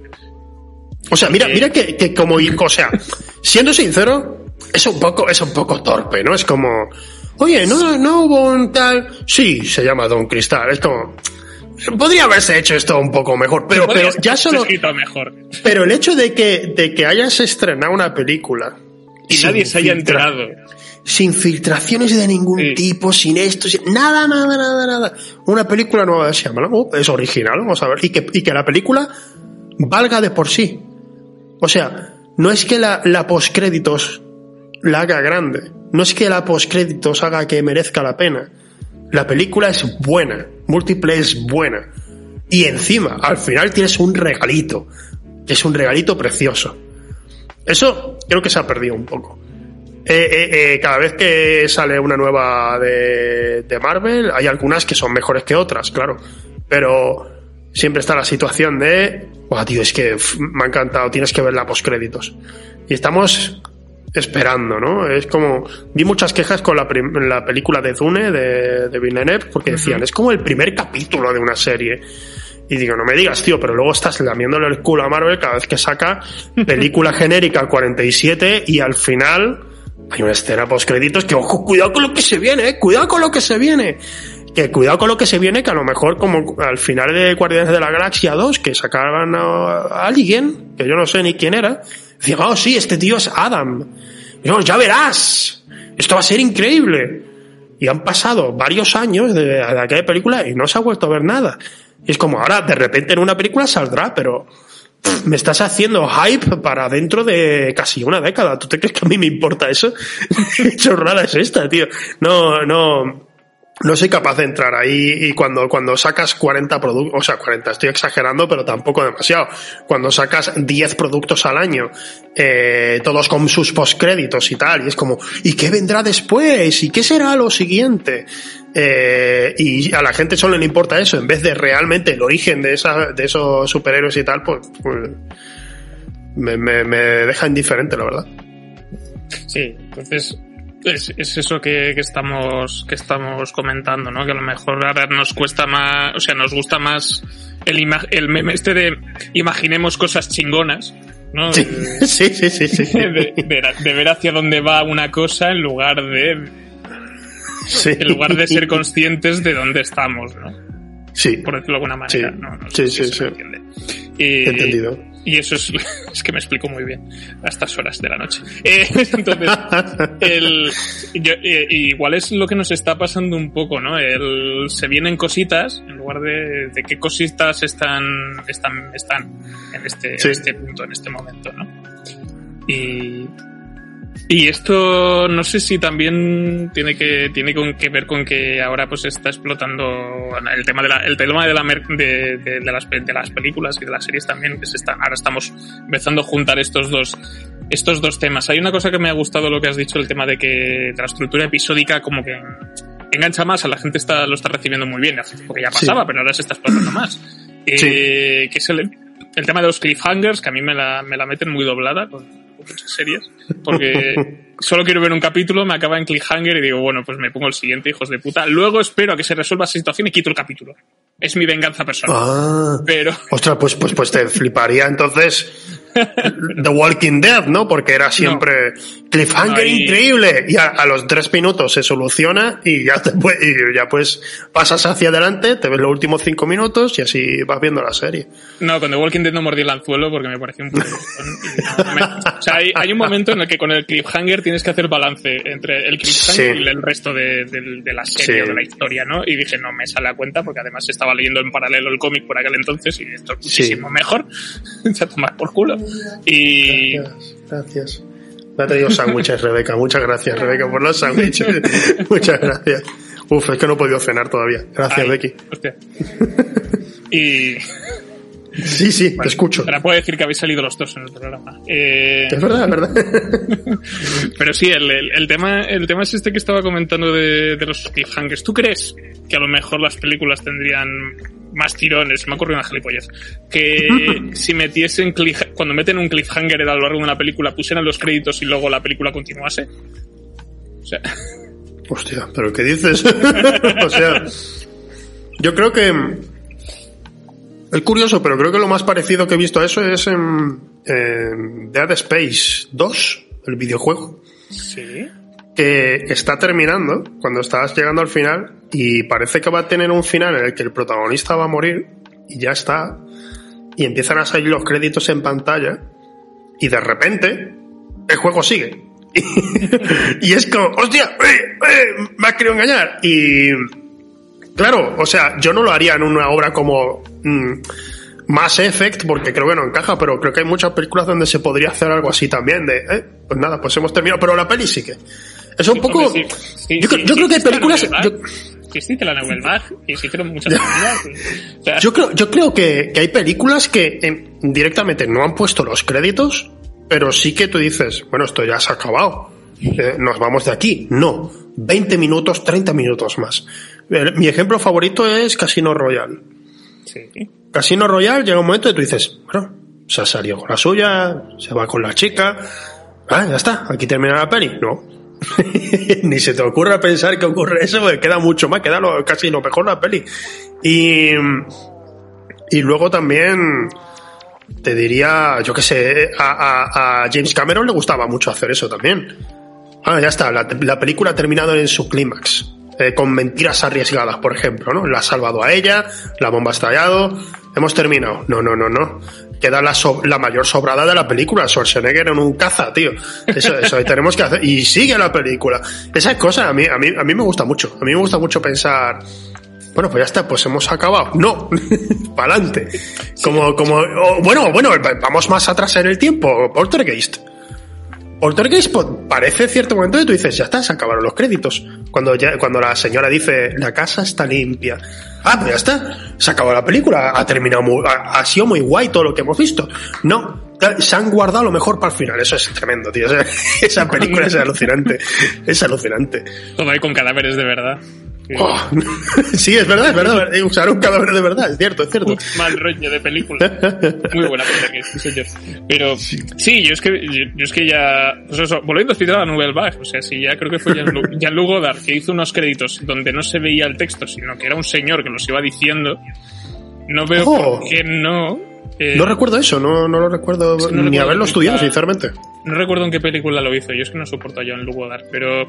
O sea, mira, mira que, que como, o sea, siendo sincero, es un poco, es un poco torpe, ¿no? Es como, oye, no, no hubo un tal, sí, se llama Don Cristal, es como, podría haberse hecho esto un poco mejor, pero, pero ya solo, mejor. pero el hecho de que, de que hayas estrenado una película y nadie se haya enterado sin filtraciones de ningún Sí. tipo, sin esto, sin- nada, nada, nada, nada. Una película nueva de Shyamalan, oh, es original, vamos a ver. Y que, y que la película valga de por sí. O sea, no es que la, la postcréditos la haga grande. No es que la postcréditos haga que merezca la pena. La película es buena. Múltiple es buena. Y encima, al final tienes un regalito. Que es un regalito precioso. Eso creo que se ha perdido un poco. Eh, eh, eh, cada vez que sale una nueva de, de Marvel, hay algunas que son mejores que otras, claro. Pero siempre está la situación de, "Buah, tío, es que me ha encantado, tienes que ver la postcréditos. Y estamos esperando, ¿no? Es como, vi muchas quejas con la película de Dune de, de Villeneuve, porque decían, es como el primer capítulo de una serie. Y digo, no me digas, tío, pero luego estás lamiéndole el culo a Marvel cada vez que saca <laughs> película genérica 47 y al final hay una escena post créditos que, ojo, cuidado con lo que se viene, eh, cuidado con lo que se viene. Que cuidado con lo que se viene, que a lo mejor como al final de Guardianes de la Galaxia 2, que sacaban a, alguien, que yo no sé ni quién era, decía, oh sí, este tío es Adam. Yo, ya verás, esto va a ser increíble. Y han pasado varios años de, de aquella película y no se ha vuelto a ver nada. Y es como ahora, de repente en una película saldrá, pero me estás haciendo hype para dentro de casi una década. ¿Tú te crees que a mí me importa eso? <laughs> ¿Qué es esta, tío? No, no, no soy capaz de entrar ahí y cuando, cuando sacas 40 productos, o sea, 40, estoy exagerando, pero tampoco demasiado. Cuando sacas 10 productos al año, eh, todos con sus postcréditos y tal, y es como, ¿y qué vendrá después? ¿Y qué será lo siguiente? Eh, y a la gente solo le importa eso, en vez de realmente el origen de, esa, de esos superhéroes y tal, pues, pues me, me, me deja indiferente, la verdad. Sí, entonces es, es eso que, que estamos que estamos comentando, ¿no? Que a lo mejor ahora nos cuesta más, o sea, nos gusta más el, ima- el meme este de imaginemos cosas chingonas, ¿no? Sí, De, <laughs> sí, sí, sí. sí. de- de- de ver hacia dónde va una cosa en lugar de Sí. en lugar de ser conscientes de dónde estamos, ¿no? Sí, Por decirlo de alguna manera, Sí. ¿no? No Sí, si sí, se sí. Y, entendido. y eso es, <laughs> es que me explico muy bien a estas horas de la noche. Eh, <laughs> entonces, el, yo- eh, igual es lo que nos está pasando un poco, ¿no? El, se vienen cositas en lugar de, de qué cositas están, están, están en este, Sí. en este punto, en este momento, ¿no? Y, y esto no sé si también tiene que tiene con- que ver con que ahora pues está explotando el tema de la, el tema de, la de, de- de las, de las películas y de las series también que se están ahora estamos empezando a juntar estos dos estos dos temas. Hay una cosa que me ha gustado lo que has dicho el tema de que la estructura episódica como que engancha más a la gente está lo está recibiendo muy bien porque ya Sí. pasaba pero ahora se está explotando más. Eh, que es el, el tema de los cliffhangers que a mí me la, me la meten muy doblada con, series porque <laughs> solo quiero ver un capítulo, me acaba en cliffhanger y digo, bueno, pues me pongo el siguiente, hijos de puta. Luego espero a que se resuelva esa situación y quito el capítulo. Es mi venganza personal. Ah. Pero, Ostras, pues, pues, pues te fliparía entonces The Walking Dead, ¿no? Porque era siempre cliffhanger Ahí- increíble y a, a los tres minutos se soluciona y ya te pue- y ya pues pasas hacia adelante, te ves los últimos cinco minutos y así vas viendo la serie. no, con The Walking Dead no mordí el anzuelo porque me pareció un <laughs> poco... no, me- o sea, hay, hay un momento en el que con el cliffhanger tienes que hacer balance entre el cliffhanger Sí. y el resto de, de- de la serie Sí. o de la historia, ¿no? Y dije, no me sale a cuenta porque además estaba leyendo en paralelo el cómic por aquel entonces y esto es Sí. muchísimo mejor. <laughs> Se tomar por culo. Y... Gracias, gracias. Me ha traído sándwiches, Rebeca. Muchas gracias, Rebeca, por los sándwiches. <laughs> Muchas gracias. Uf, es que no he podido cenar todavía. Gracias, Ay, Becky. hostia. Y Sí, sí, te escucho. Ahora puedo decir que habéis salido los dos en el programa. Eh, Es verdad, es verdad. <laughs> pero sí, el, el- el tema, el tema es este que estaba comentando de, de los cliffhangers. ¿Tú crees que a lo mejor las películas tendrían más tirones? Me ha ocurrido una gilipollez. Que <laughs> si metiesen cuando meten un cliffhanger a lo largo de una película, pusieran los créditos y luego la película continuase. O sea, <laughs> Hostia, ¿pero qué dices? o sea, yo creo que... Es curioso, pero creo que lo más parecido que he visto a eso es en, en Dead Space 2, el videojuego, sí. que está terminando cuando estás llegando al final y parece que va a tener un final en el que el protagonista va a morir y ya está, y empiezan a salir los créditos en pantalla y de repente el juego sigue. <laughs> y es como, hostia, eh, eh, me has querido engañar. Y claro, o sea, yo no lo haría en una obra como mm, Mass Effect, porque creo que no encaja, pero creo que hay muchas películas donde se podría hacer algo así también, de, eh, pues nada, pues hemos terminado, pero la peli sí que. Es un poco... Hombre, sí, sí, yo, creo que hay películas... yo- existe la existen muchas <laughs> películas. O sea, Yo creo, yo creo que, que hay películas que eh, directamente no han puesto los créditos, pero sí que tú dices, bueno, esto ya se ha acabado. Eh, nos vamos de aquí. No. 20 minutos, 30 minutos más. Mi ejemplo favorito es Casino Royale. sí. Casino Royale llega un momento y tú dices, bueno, se ha salido con la suya, se va con la chica. Ah, ya está, aquí termina la peli. No. <laughs> Ni se te ocurra pensar que ocurre eso, porque queda mucho más, queda lo- casi lo mejor la peli. Y, y luego también te diría, yo qué sé, a, a- a James Cameron le gustaba mucho hacer eso también. Ah, ya está, la, la película ha terminado en su clímax. Eh, con mentiras arriesgadas, por ejemplo, ¿no? La ha salvado a ella, la bomba ha estallado, hemos terminado. No, no, no, no. Queda la, so- la mayor sobrada de la película, Schwarzenegger en un caza, tío. Eso, eso ahí tenemos que hacer. Y sigue la película. Esas cosas a mí, a mí, a mí me gusta mucho. A mí me gusta mucho pensar, bueno, pues ya está, pues hemos acabado. No, <laughs> para adelante. Como, como, oh, bueno, bueno, vamos más atrás en el tiempo. Poltergeist. Poltergeist po- parece cierto momento que tú dices, ya está, se acabaron los créditos. Cuando, ya, cuando la señora dice, la casa está limpia. Ah, pues ya está, se acabó la película, ha terminado muy, ha, ha sido muy guay todo lo que hemos visto. No, se han guardado lo mejor para el final, eso es tremendo, tío. Esa, <laughs> esa película es alucinante, es alucinante. Todo ahí con cadáveres de verdad. Sí. Oh, <laughs> sí, es verdad, es verdad. eh, Usar un cadáver de verdad, es cierto, es cierto. Un mal rollo de película. Muy buena película que señor. Pero sí, yo es que yo, yo es que ya pues eso, volviendo a citar a la Nouvelle Vague, o sea, sí, ya creo que fue Jean-Luc <laughs> Jean-Luc Godard que hizo unos créditos donde no se veía el texto, sino que era un señor que los iba diciendo. No veo Oh. por qué no. Eh, No recuerdo eso, no, no lo recuerdo que no ni recuerdo haberlo estudiado, sinceramente. No recuerdo en qué película lo hizo, yo es que no soporto a John Luke Godard, pero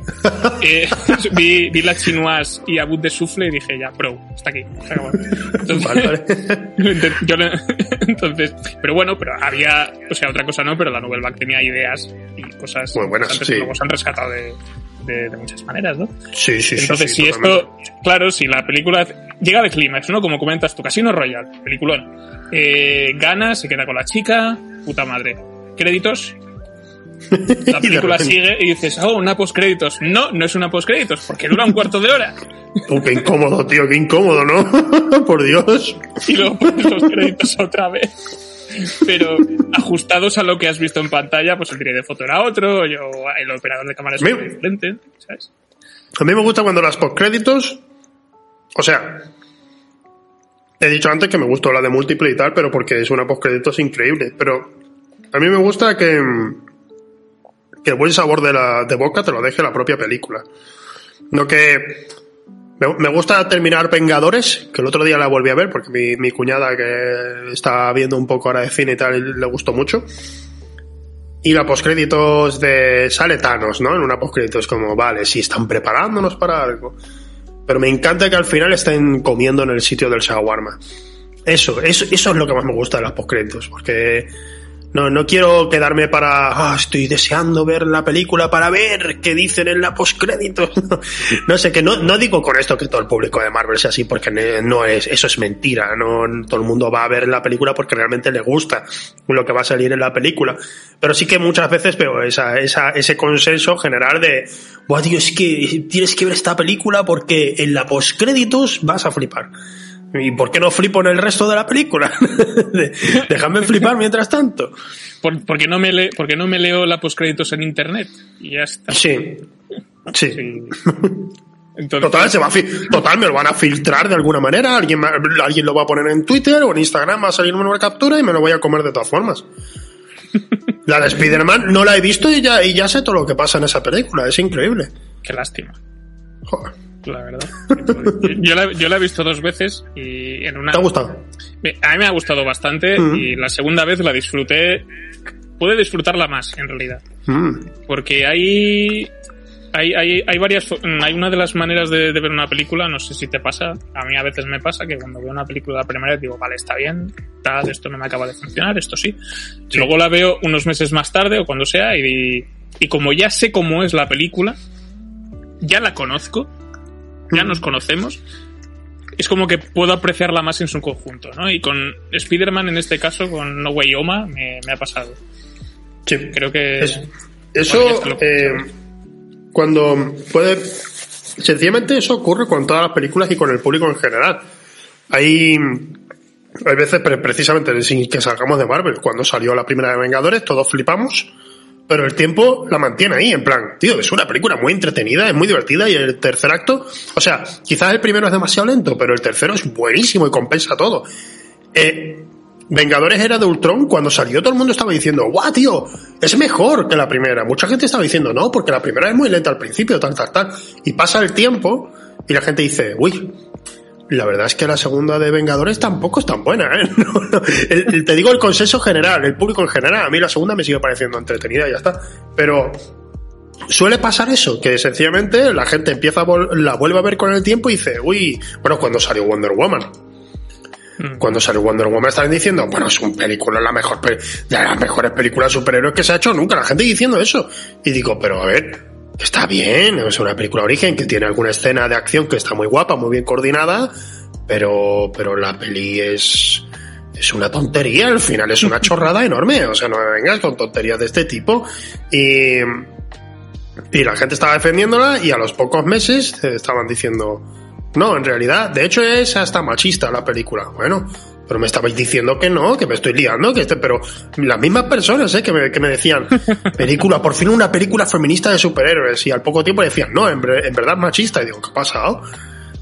eh, <laughs> vi, vi la Chinoise y Abut de Souffle y dije, ya, pro, está aquí. Entonces, Vale, vale. <laughs> yo <laughs> entonces, pero bueno, pero había, o sea, otra cosa no, pero la Nouvelle Vague tenía ideas y cosas buenas, sí. que luego se han rescatado de, de, de muchas maneras, ¿no? Sí, sí, sí. Entonces, sí, si totalmente. esto, claro, si la película llega de clímax, ¿no? Como comentas tu Casino Royale, peliculón. Eh, gana, se queda con la chica, puta madre. Créditos. <laughs> La película sigue y dices, oh, una postcréditos. No, no es una postcréditos, porque dura un cuarto de hora. Oh, qué incómodo, tío, qué incómodo, ¿no? <laughs> Por Dios. Y luego pones los créditos otra vez. Pero ajustados a lo que has visto en pantalla, pues el director de foto era otro, yo, el operador de cámara es Me- diferente, ¿sabes? A mí me gusta cuando las postcréditos. O sea. He dicho antes que me gustó la de múltiple y tal, pero porque es una postcréditos increíble. Pero a mí me gusta que. Que el buen sabor de la de boca te lo deje la propia película. No que. Me, gusta terminar Vengadores, que el otro día la volví a ver porque mi, mi cuñada que está viendo un poco ahora de cine y tal le gustó mucho. Y la postcréditos de sale Thanos, ¿no? En una postcréditos como, vale, sí, están preparándonos para algo. Pero me encanta que al final estén comiendo en el sitio del shawarma. Eso, eso, eso es lo que más me gusta de las postcréditos, porque no, no quiero quedarme para, ah, estoy deseando ver la película para ver qué dicen en la postcréditos. <laughs> no sé, que no, no digo con esto que todo el público de Marvel sea así, porque no es, eso es mentira, no todo el mundo va a ver la película porque realmente le gusta lo que va a salir en la película. Pero sí que muchas veces veo ese consenso general de, Buah, tío, es que tienes que ver esta película porque en la postcréditos vas a flipar. ¿Y por qué no flipo en el resto de la película? <laughs> Déjame flipar mientras tanto. Por, porque, no me le, porque no me leo la postcréditos en internet. Y ya está. Sí. Sí. Sí. <laughs> Entonces, Total, se va a total, me lo van a filtrar de alguna manera. Alguien, alguien lo va a poner en Twitter o en Instagram, va a salir una captura y me lo voy a comer de todas formas. <laughs> La de Spider-Man no la he visto y ya, y ya sé todo lo que pasa en esa película. Es increíble. Qué lástima, Joder. La verdad. <laughs> Yo, la, yo la he visto dos veces y en una... ¿Te ha gustado? A mí me ha gustado bastante Mm. y la segunda vez la disfruté. Pude disfrutarla más, en realidad. Mm. Porque hay... Hay, hay, hay varias fo- hay una de las maneras de, de ver una película, no sé si te pasa, a mí a veces me pasa que cuando veo una película la primera vez digo, vale, está bien, tal, esto no me acaba de funcionar, esto sí. Luego la veo unos meses más tarde o cuando sea y, Y como ya sé cómo es la película, ya la conozco, ya nos conocemos, es como que puedo apreciarla más en su conjunto, ¿no? Y con Spider-Man, en este caso, con No Way Home, me, ha pasado. Sí. Creo que... eso, eh, cuando puede... Sencillamente eso ocurre con todas las películas y con el público en general. Hay, hay veces, precisamente, sin que salgamos de Marvel, cuando salió la primera de Vengadores, todos flipamos pero el tiempo la mantiene ahí, en plan, tío, es una película muy entretenida, es muy divertida y el tercer acto, o sea, quizás el primero es demasiado lento, pero el tercero es buenísimo y compensa todo. Eh, Vengadores era de Ultron, cuando salió todo el mundo estaba diciendo, guau, tío, es mejor que la primera. Mucha gente estaba diciendo, no, porque la primera es muy lenta al principio, tal, tal, tal. Y pasa el tiempo y la gente dice, uy, la verdad es que la segunda de Vengadores tampoco es tan buena, ¿eh? <laughs> te digo el consenso general, el público en general. A mí la segunda me sigue pareciendo entretenida y ya está. Pero suele pasar eso, que sencillamente la gente empieza a la vuelve a ver con el tiempo y dice, uy, bueno, cuando salió Wonder Woman. Mm. Cuando salió Wonder Woman estaban diciendo, bueno, es un película, la mejor, de las mejores películas de superhéroes que se ha hecho nunca. La gente diciendo eso. Y digo, pero a ver, está bien, es una película de origen que tiene alguna escena de acción que está muy guapa, muy bien coordinada, pero, pero la peli es, es una tontería, al final es una <laughs> chorrada enorme, o sea, no me vengas con tonterías de este tipo. Y, y la gente estaba defendiéndola y a los pocos meses estaban diciendo, no, en realidad, de hecho es hasta machista la película. Bueno, pero me estabais diciendo que no, que me estoy liando, que este, pero las mismas personas, ¿eh? que, me, que me decían, <laughs> película, por fin una película feminista de superhéroes, y al poco tiempo decían, no, en, en verdad machista, y digo, ¿qué ha pasado?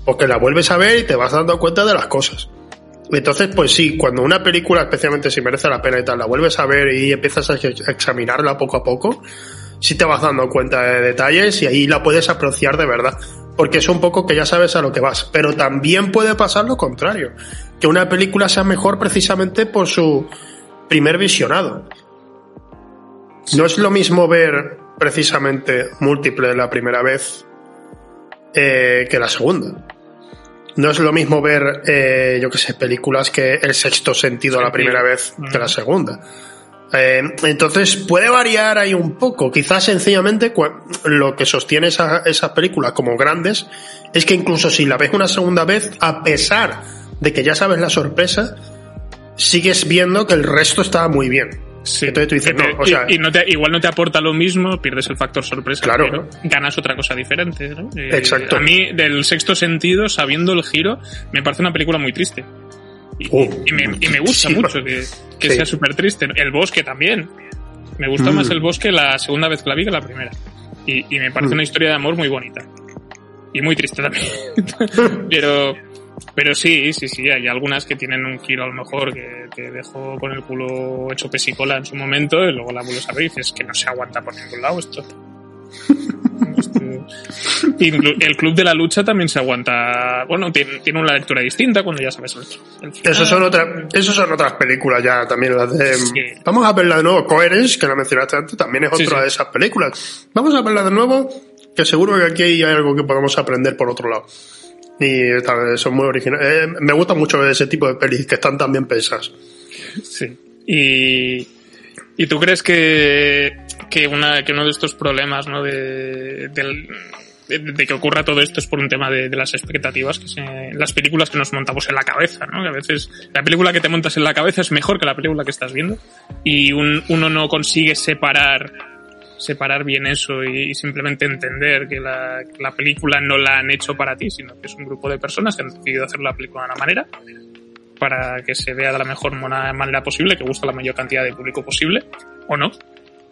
Porque la vuelves a ver y te vas dando cuenta de las cosas. Entonces, pues sí, cuando una película, especialmente si merece la pena y tal, la vuelves a ver y empiezas a examinarla poco a poco, sí te vas dando cuenta de detalles y ahí la puedes apreciar de verdad porque es un poco que ya sabes a lo que vas. Pero también puede pasar lo contrario, que una película sea mejor precisamente por su primer visionado. No es lo mismo ver precisamente múltiple la primera vez eh, que la segunda. No es lo mismo ver, eh, yo que sé, películas que el sexto sentido la primera vez que la segunda. Eh, entonces puede variar ahí un poco. Quizás sencillamente lo que sostiene esas películas como grandes es que incluso si la ves una segunda vez, a pesar de que ya sabes la sorpresa, sigues viendo que el resto está muy bien. Entonces tú dices, no, o sea, y, no te, igual no te aporta lo mismo, pierdes el factor sorpresa, claro. pero ganas otra cosa diferente. Eh, Exacto. A mí, del sexto sentido, sabiendo el giro, me parece una película muy triste. Y, oh, me, gusta mucho que, sea súper triste. El bosque también. Me gusta más mm. el bosque la segunda vez que la vi que la primera. Y, me parece mm. una historia de amor muy bonita. Y muy triste también. <laughs> pero, pero sí, sí, sí, hay algunas que tienen un giro a lo mejor que te dejó con el culo hecho pesicola en su momento y luego la vuelves a ver y dices que no se aguanta por ningún lado esto. <laughs> el Club de la Lucha también se aguanta. Bueno, tiene, una lectura distinta cuando ya sabes el, Esos son, otras esos son otras películas ya también. Las de, Vamos a verla de nuevo. Coherence, que la mencionaste antes, también es otra de esas películas. Vamos a verla de nuevo, que seguro que aquí hay algo que podemos aprender por otro lado. Y son muy originales. Eh, me gusta mucho ese tipo de pelis que están tan bien pensadas. Sí. Y, ¿Y tú crees que, que, una, que uno de estos problemas, ¿no? De, de, que ocurra todo esto es por un tema de, las expectativas, que se, las películas que nos montamos en la cabeza, ¿no? Que a veces la película que te montas en la cabeza es mejor que la película que estás viendo y uno no consigue separar separar bien eso y, simplemente entender que la, la, película no la han hecho para ti, sino que es un grupo de personas que han decidido hacer la película de una manera para que se vea de la mejor manera posible, que gusta la mayor cantidad de público posible, o no,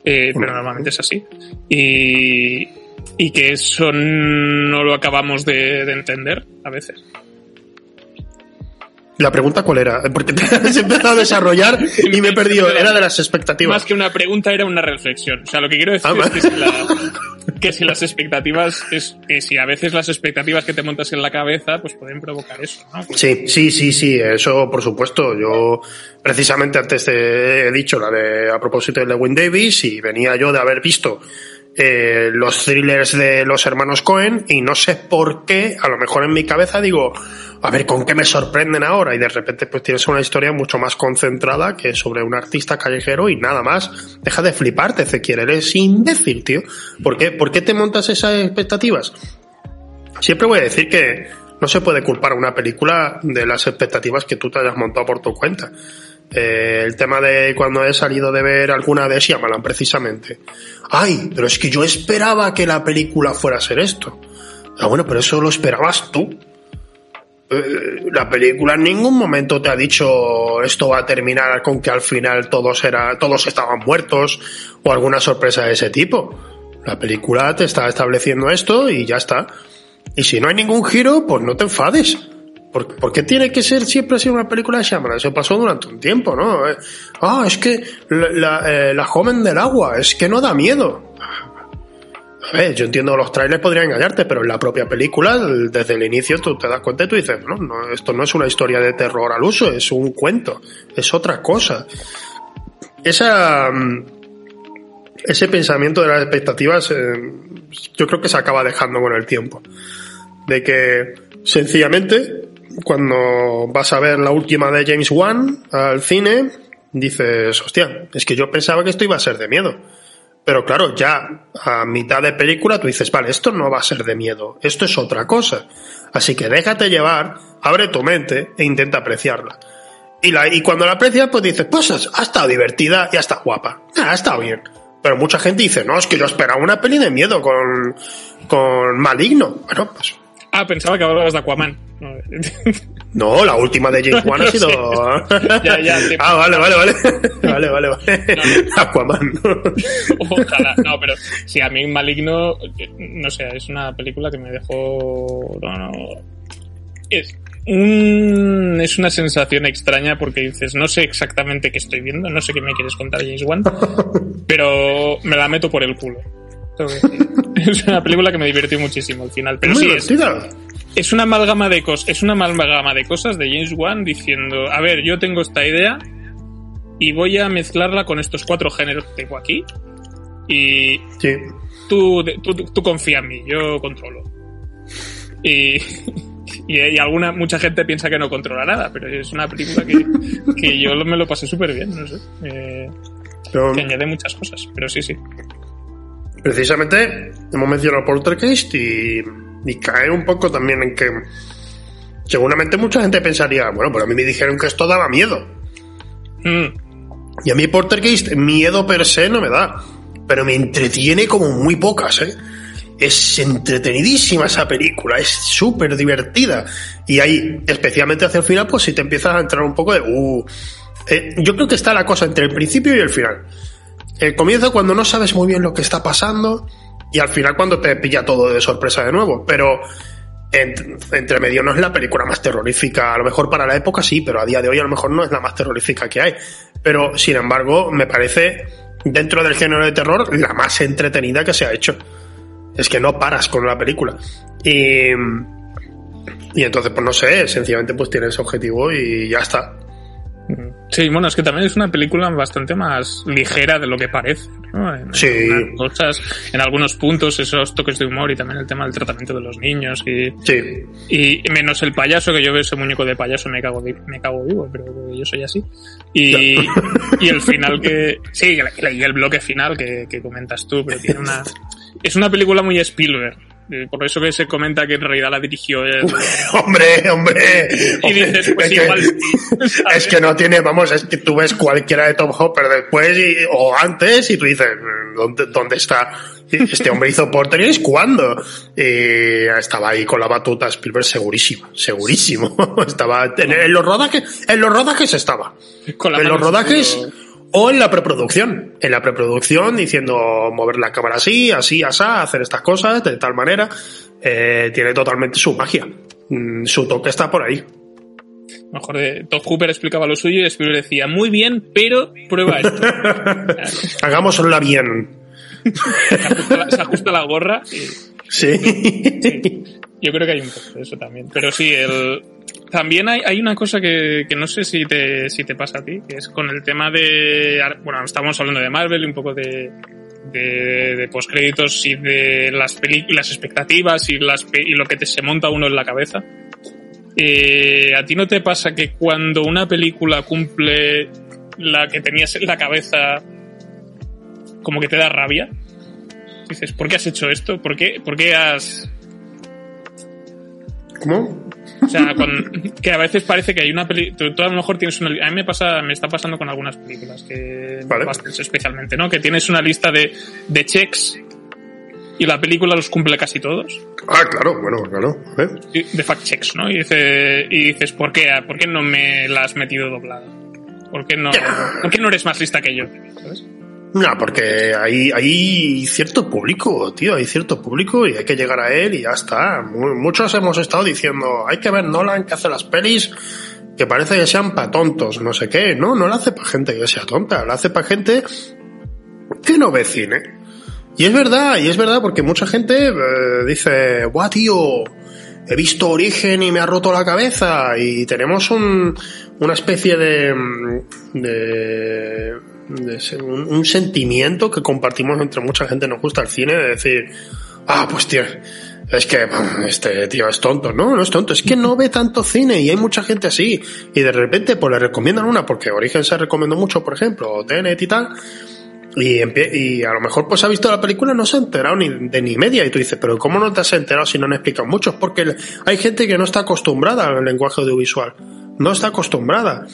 eh, pero normalmente es así. Y, y que eso no lo acabamos de, entender a veces. ¿La pregunta cuál era? Porque te has empezado a desarrollar y me he perdido. Era de las expectativas. Más que una pregunta, era una reflexión. O sea, lo que quiero decir ah, es que la, que si las expectativas, es que si a veces las expectativas que te montas en la cabeza, pues pueden provocar eso, ¿no? Sí, sí, sí, sí, eso por supuesto. Yo precisamente antes te he dicho la de a propósito de Lewin Davis y venía yo de haber visto eh, los thrillers de los hermanos Cohen y no sé por qué, a lo mejor en mi cabeza digo, a ver con qué me sorprenden ahora y de repente pues tienes una historia mucho más concentrada que sobre un artista callejero y nada más. Deja de fliparte, Ezequiel, eres imbécil, tío. ¿Por qué, ¿Por qué te montas esas expectativas? Siempre voy a decir que no se puede culpar a una película de las expectativas que tú te hayas montado por tu cuenta. Eh, el tema de cuando he salido de ver alguna de Shyamalan, precisamente. Ay, pero es que yo esperaba que la película fuera a ser esto. Ah, bueno, pero eso lo esperabas tú. Eh, la película en ningún momento te ha dicho esto va a terminar con que al final todos era, todos estaban muertos o alguna sorpresa de ese tipo. La película te está estableciendo esto y ya está. Y si no hay ningún giro, pues no te enfades. ¿Por, qué tiene que ser siempre así una película de Shyamalan? Eso pasó durante un tiempo, ¿no? Eh, ah, es que la, eh, la, joven del agua, es que no da miedo. A ver, yo entiendo los trailers podrían engañarte, pero en la propia película, desde el inicio, tú te das cuenta y tú dices, no, no, esto no es una historia de terror al uso, es un cuento, es otra cosa. Esa, mm, ese pensamiento de las expectativas, eh, yo creo que se acaba dejando con el tiempo. De que, sencillamente, cuando vas a ver la última de James Wan al cine, dices, hostia, es que yo pensaba que esto iba a ser de miedo. Pero claro, ya a mitad de película tú dices, vale, esto no va a ser de miedo, esto es otra cosa. Así que déjate llevar, abre tu mente e intenta apreciarla. Y, la, y cuando la aprecias, pues dices, pues ha estado divertida y ha estado guapa. Ah, ha estado bien. Pero mucha gente dice, no, es que yo esperaba una peli de miedo con, con Maligno. Bueno, pues Ah, pensaba que hablabas de Aquaman. No, la última de James Wan ha sido. <laughs> ya, ya, ah, vale, vale, vale. <laughs> vale, vale, vale. Aquaman. Ojalá. No, pero sí, a mí Maligno, no sé, es una película que me dejó. No, no. Es, un, es una sensación extraña porque dices, no sé exactamente qué estoy viendo, no sé qué me quieres contar James Wan, <laughs> pero me la meto por el culo. <laughs> es una película que me divirtió muchísimo al final. Pero sí, es, es, una amalgama de cosas. Es una amalgama de cosas de James Wan diciendo, a ver, yo tengo esta idea y voy a mezclarla con estos cuatro géneros que tengo aquí. Y tú, tú, confía en mí, yo controlo. <laughs> Y, y, alguna mucha gente piensa que no controla nada, pero es una película que, que yo me lo pasé súper bien, no sé. Eh, que añade muchas cosas, pero sí, sí precisamente hemos mencionado Poltergeist y, y cae un poco también en que seguramente mucha gente pensaría, bueno, pero a mí me dijeron que esto daba miedo. Mm. Y a mí Poltergeist miedo per se no me da, pero me entretiene como muy pocas, ¿eh? Es entretenidísima esa película, es súper divertida. Y ahí, especialmente hacia el final, pues si te empiezas a entrar un poco de... Uh, eh, yo creo que está la cosa entre el principio y el final. El comienzo cuando no sabes muy bien lo que está pasando y al final cuando te pilla todo de sorpresa de nuevo. Pero entre medio no es la película más terrorífica. A lo mejor para la época sí, pero a día de hoy a lo mejor no es la más terrorífica que hay. Pero sin embargo, me parece dentro del género de terror la más entretenida que se ha hecho. Es que no paras con la película. Y, y entonces, pues no sé, sencillamente pues tiene ese objetivo y ya está. Sí, bueno, es que también es una película bastante más ligera de lo que parece, ¿no? En, sí. cosas, en algunos puntos, esos toques de humor y también el tema del tratamiento de los niños y, sí. y menos el payaso, que yo veo ese muñeco de payaso me cago, me cago vivo, pero yo soy así. Y, <laughs> y el final que, sí, y el bloque final que, que comentas tú, pero tiene una, es una película muy Spielberg por eso que se comenta que en realidad la dirigió él. <laughs> hombre, hombre. Y dices, pues es igual. Que, <laughs> es que no tiene, vamos, es que tú ves cualquiera de Tom Hopper después y, o antes y tú dices, ¿dónde, dónde está? Este hombre hizo Porter cuándo? Y estaba ahí con la batuta Spielberg segurísimo, segurísimo. <laughs> estaba en, los rodajes, en los rodajes estaba. en los rodajes o en la preproducción. En la preproducción diciendo mover la cámara así, así, así, hacer estas cosas de tal manera. Eh, tiene totalmente su magia. Mm, su toque está por ahí. Mejor de Top Cooper explicaba lo suyo y Spielberg decía, muy bien, pero prueba esto. <laughs> Hagámosla bien. se, ajusta la, gorra. Sí. Yo creo que hay un poco de eso también. Pero sí, el, también hay, hay una cosa que, que, no sé si te, si te pasa a ti, que es con el tema de. Bueno, estamos hablando de Marvel y un poco de, de, de postcréditos y de las, las expectativas y, las, y lo que te se monta uno en la cabeza. Eh, ¿A ti no te pasa que cuando una película cumple la que tenías en la cabeza, como que te da rabia? Dices, ¿por qué has hecho esto? ¿Por qué, por qué has...? ¿Cómo? O sea, que a veces parece que hay una película. Tú, a lo mejor tienes una. A mí me pasa, me está pasando con algunas películas, que Vale. especialmente, ¿no? Que tienes una lista de, de checks y la película los cumple casi todos. Ah, claro, bueno, claro. ¿eh? De fact checks, ¿no? Y, dice, y dices, ¿por qué? ¿Por qué no me la has metido doblada? ¿Por qué no, ¿por qué no eres más lista que yo? ¿Sabes? No, porque hay, hay cierto público, tío, hay cierto público y hay que llegar a él y ya está. Mu- Muchos hemos estado diciendo, hay que ver Nolan que hace las pelis que parece que sean pa' tontos, no sé qué. No, no la hace pa' gente que sea tonta, la hace pa' gente que no ve cine. Y es verdad, y es verdad porque mucha gente eh, dice, guau, tío, he visto Origen y me ha roto la cabeza y tenemos un, una especie de, mm, de, un, sentimiento que compartimos entre mucha gente nos gusta el cine de decir, ah, pues tío, es que este tío es tonto. No, no es tonto, es que no ve tanto cine y hay mucha gente así. Y de repente pues le recomiendan una porque Origen se recomendó mucho, por ejemplo, o Tenet y tal. Y, a lo mejor pues ha visto la película no se ha enterado ni de ni media y tú dices, pero ¿cómo no te has enterado si no han explicado mucho? Porque hay gente que no está acostumbrada al lenguaje audiovisual, no está acostumbrada.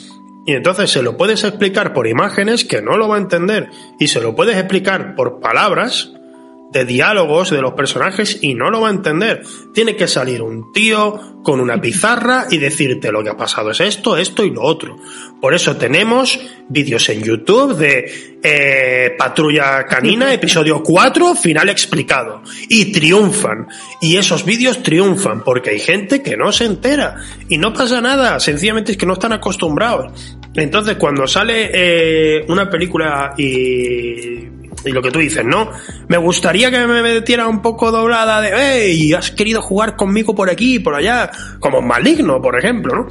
Y entonces se lo puedes explicar por imágenes que no lo va a entender y se lo puedes explicar por palabras de diálogos de los personajes y no lo va a entender. Tiene que salir un tío con una pizarra y decirte lo que ha pasado es esto, esto y lo otro. Por eso tenemos vídeos en YouTube de eh, Patrulla Canina, <laughs> episodio 4, final explicado. Y triunfan. Y esos vídeos triunfan porque hay gente que no se entera. Y no pasa nada, sencillamente es que no están acostumbrados. Entonces cuando sale eh, una película y y lo que tú dices, ¿no? Me gustaría que me metiera un poco doblada de, hey, has querido jugar conmigo por aquí y por allá, como maligno, por ejemplo, ¿no?